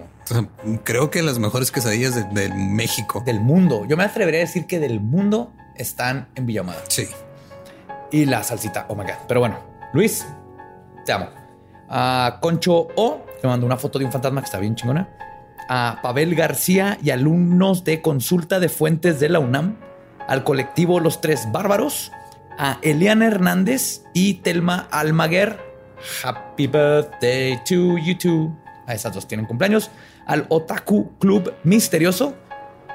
creo que las mejores quesadillas de, de México. Del mundo. Yo me atrevería a decir que del mundo están en Villa Humada. Sí. y la salsita. Oh my God. Pero bueno, Luis, te amo. A Concho O, que mandó una foto de un fantasma que está bien chingona. A Pavel García y alumnos de consulta de fuentes de la UNAM. Al colectivo Los Tres Bárbaros. A Eliana Hernández y Telma Almaguer. Happy birthday to you two. A esas dos tienen cumpleaños. Al Otaku Club Misterioso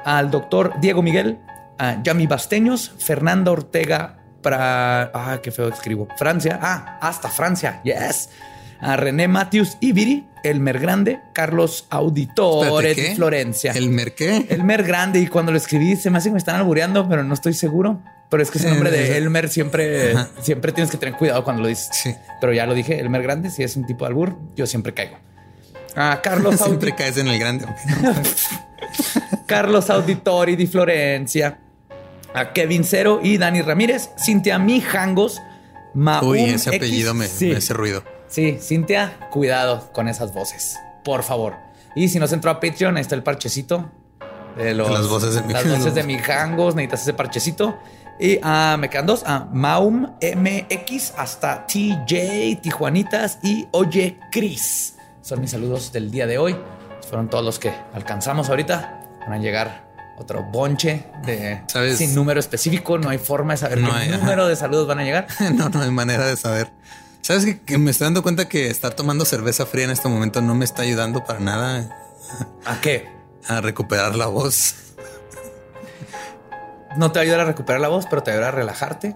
al doctor Diego Miguel, a Yami Basteños, Fernanda Ortega para. Ah, qué feo escribo. Francia. Ah, hasta Francia. Yes. A René Matthews y Viri, Elmer Grande, Carlos Auditore de ¿qué? Florencia. ¿El merqué? Elmer Grande. Y cuando lo escribí, se me hace que me están albureando, pero no estoy seguro. Pero es que ese nombre de Elmer siempre, Ajá. siempre tienes que tener cuidado cuando lo dices. Sí. Pero ya lo dije, Elmer Grande, si es un tipo de albur, yo siempre caigo. A Carlos (laughs) Audi- Siempre caes en el grande. no. (laughs) Carlos Auditori di Florencia, a Kevin Cero y Dani Ramírez, Cintia Mijangos, Maum Uy, ese X. apellido me, sí, me hace ruido. Sí, Cintia, cuidado con esas voces, por favor. Y si no se entró a Patreon, ahí está el parchecito de los, las voces de las voces de (laughs) Mijangos, necesitas ese parchecito. Y ah, me quedan dos, a Maum MX hasta TJ, Tijuanitas y Oye Cris. Son mis saludos del día de hoy. Fueron todos los que alcanzamos ahorita. Van a llegar otro bonche de ¿Sabes? sin número específico. No hay forma de saber No qué hay, ajá. número de saludos van a llegar. (laughs) No, no hay manera de saber. ¿Sabes que, que me estoy dando cuenta que estar tomando cerveza fría en este momento no me está ayudando para nada ¿A qué? a recuperar la voz? No te va a recuperar la voz, pero te va a relajarte.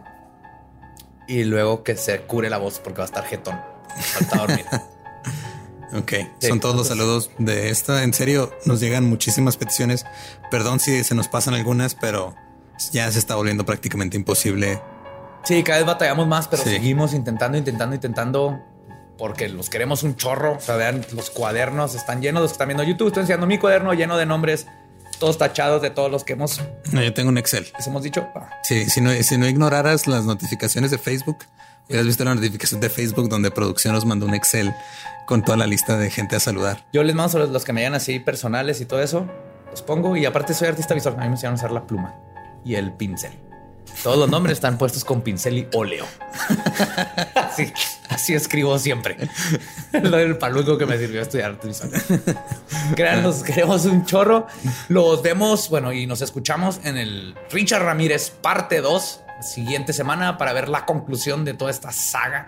Y luego que se cure la voz porque va a estar jetón. Falta dormir. (laughs) Ok, Sí, son todos los saludos de esta. En serio, nos llegan muchísimas peticiones. Perdón si se nos pasan algunas, pero ya se está volviendo prácticamente imposible. Sí, cada vez batallamos más, pero Sí. seguimos intentando, intentando, intentando. Porque los queremos un chorro. O sea, vean, los cuadernos están llenos. Los que están viendo YouTube, estoy enseñando mi cuaderno lleno de nombres, todos tachados de todos los que hemos, No, yo tengo un Excel. les hemos dicho. Ah, Sí, si no, si no ignoraras las notificaciones de Facebook, hubieras visto la notificación de Facebook donde producción nos mandó un Excel con toda la lista de gente a saludar. Yo les mando solo los que me llegan así personales y todo eso. Los pongo y aparte soy artista visual. A mí me enseñaron a usar la pluma y el pincel. Todos los nombres están puestos con pincel y óleo. (laughs) así, así escribo siempre. Lo del paluco que me sirvió a estudiar arte visual. Créanos, queremos un chorro. Los vemos, bueno, y nos escuchamos en el Richard Ramírez parte 2, siguiente semana, para ver la conclusión de toda esta saga.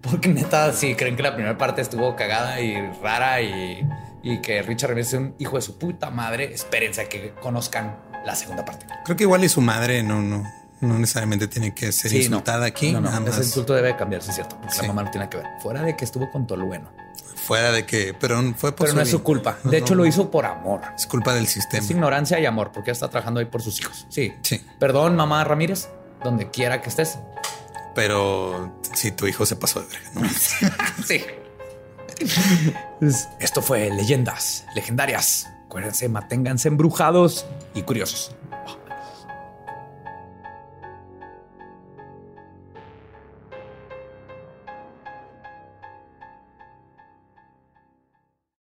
Porque neta, si creen que la primera parte estuvo cagada y rara y, y que Richard Ramírez es un hijo de su puta madre, espérense a que conozcan la segunda parte. Creo que igual y su madre no, no, no necesariamente tiene que ser Sí, no. insultada aquí. No, no, nada ese insulto debe cambiarse, ¿cierto? Porque Sí. la mamá no tiene que ver. Fuera de que estuvo con Tolueno. fuera de que, pero fue por Pero no es su culpa. No, De hecho, no, lo hizo por amor. Es culpa del sistema. Es ignorancia y amor, porque está trabajando ahí por sus hijos. Sí. Sí. Perdón, mamá Ramírez, donde quiera que estés. Pero si tu hijo se pasó de verga, ¿no? (laughs) Sí. Esto fue Leyendas Legendarias. Acuérdense, manténganse embrujados y curiosos.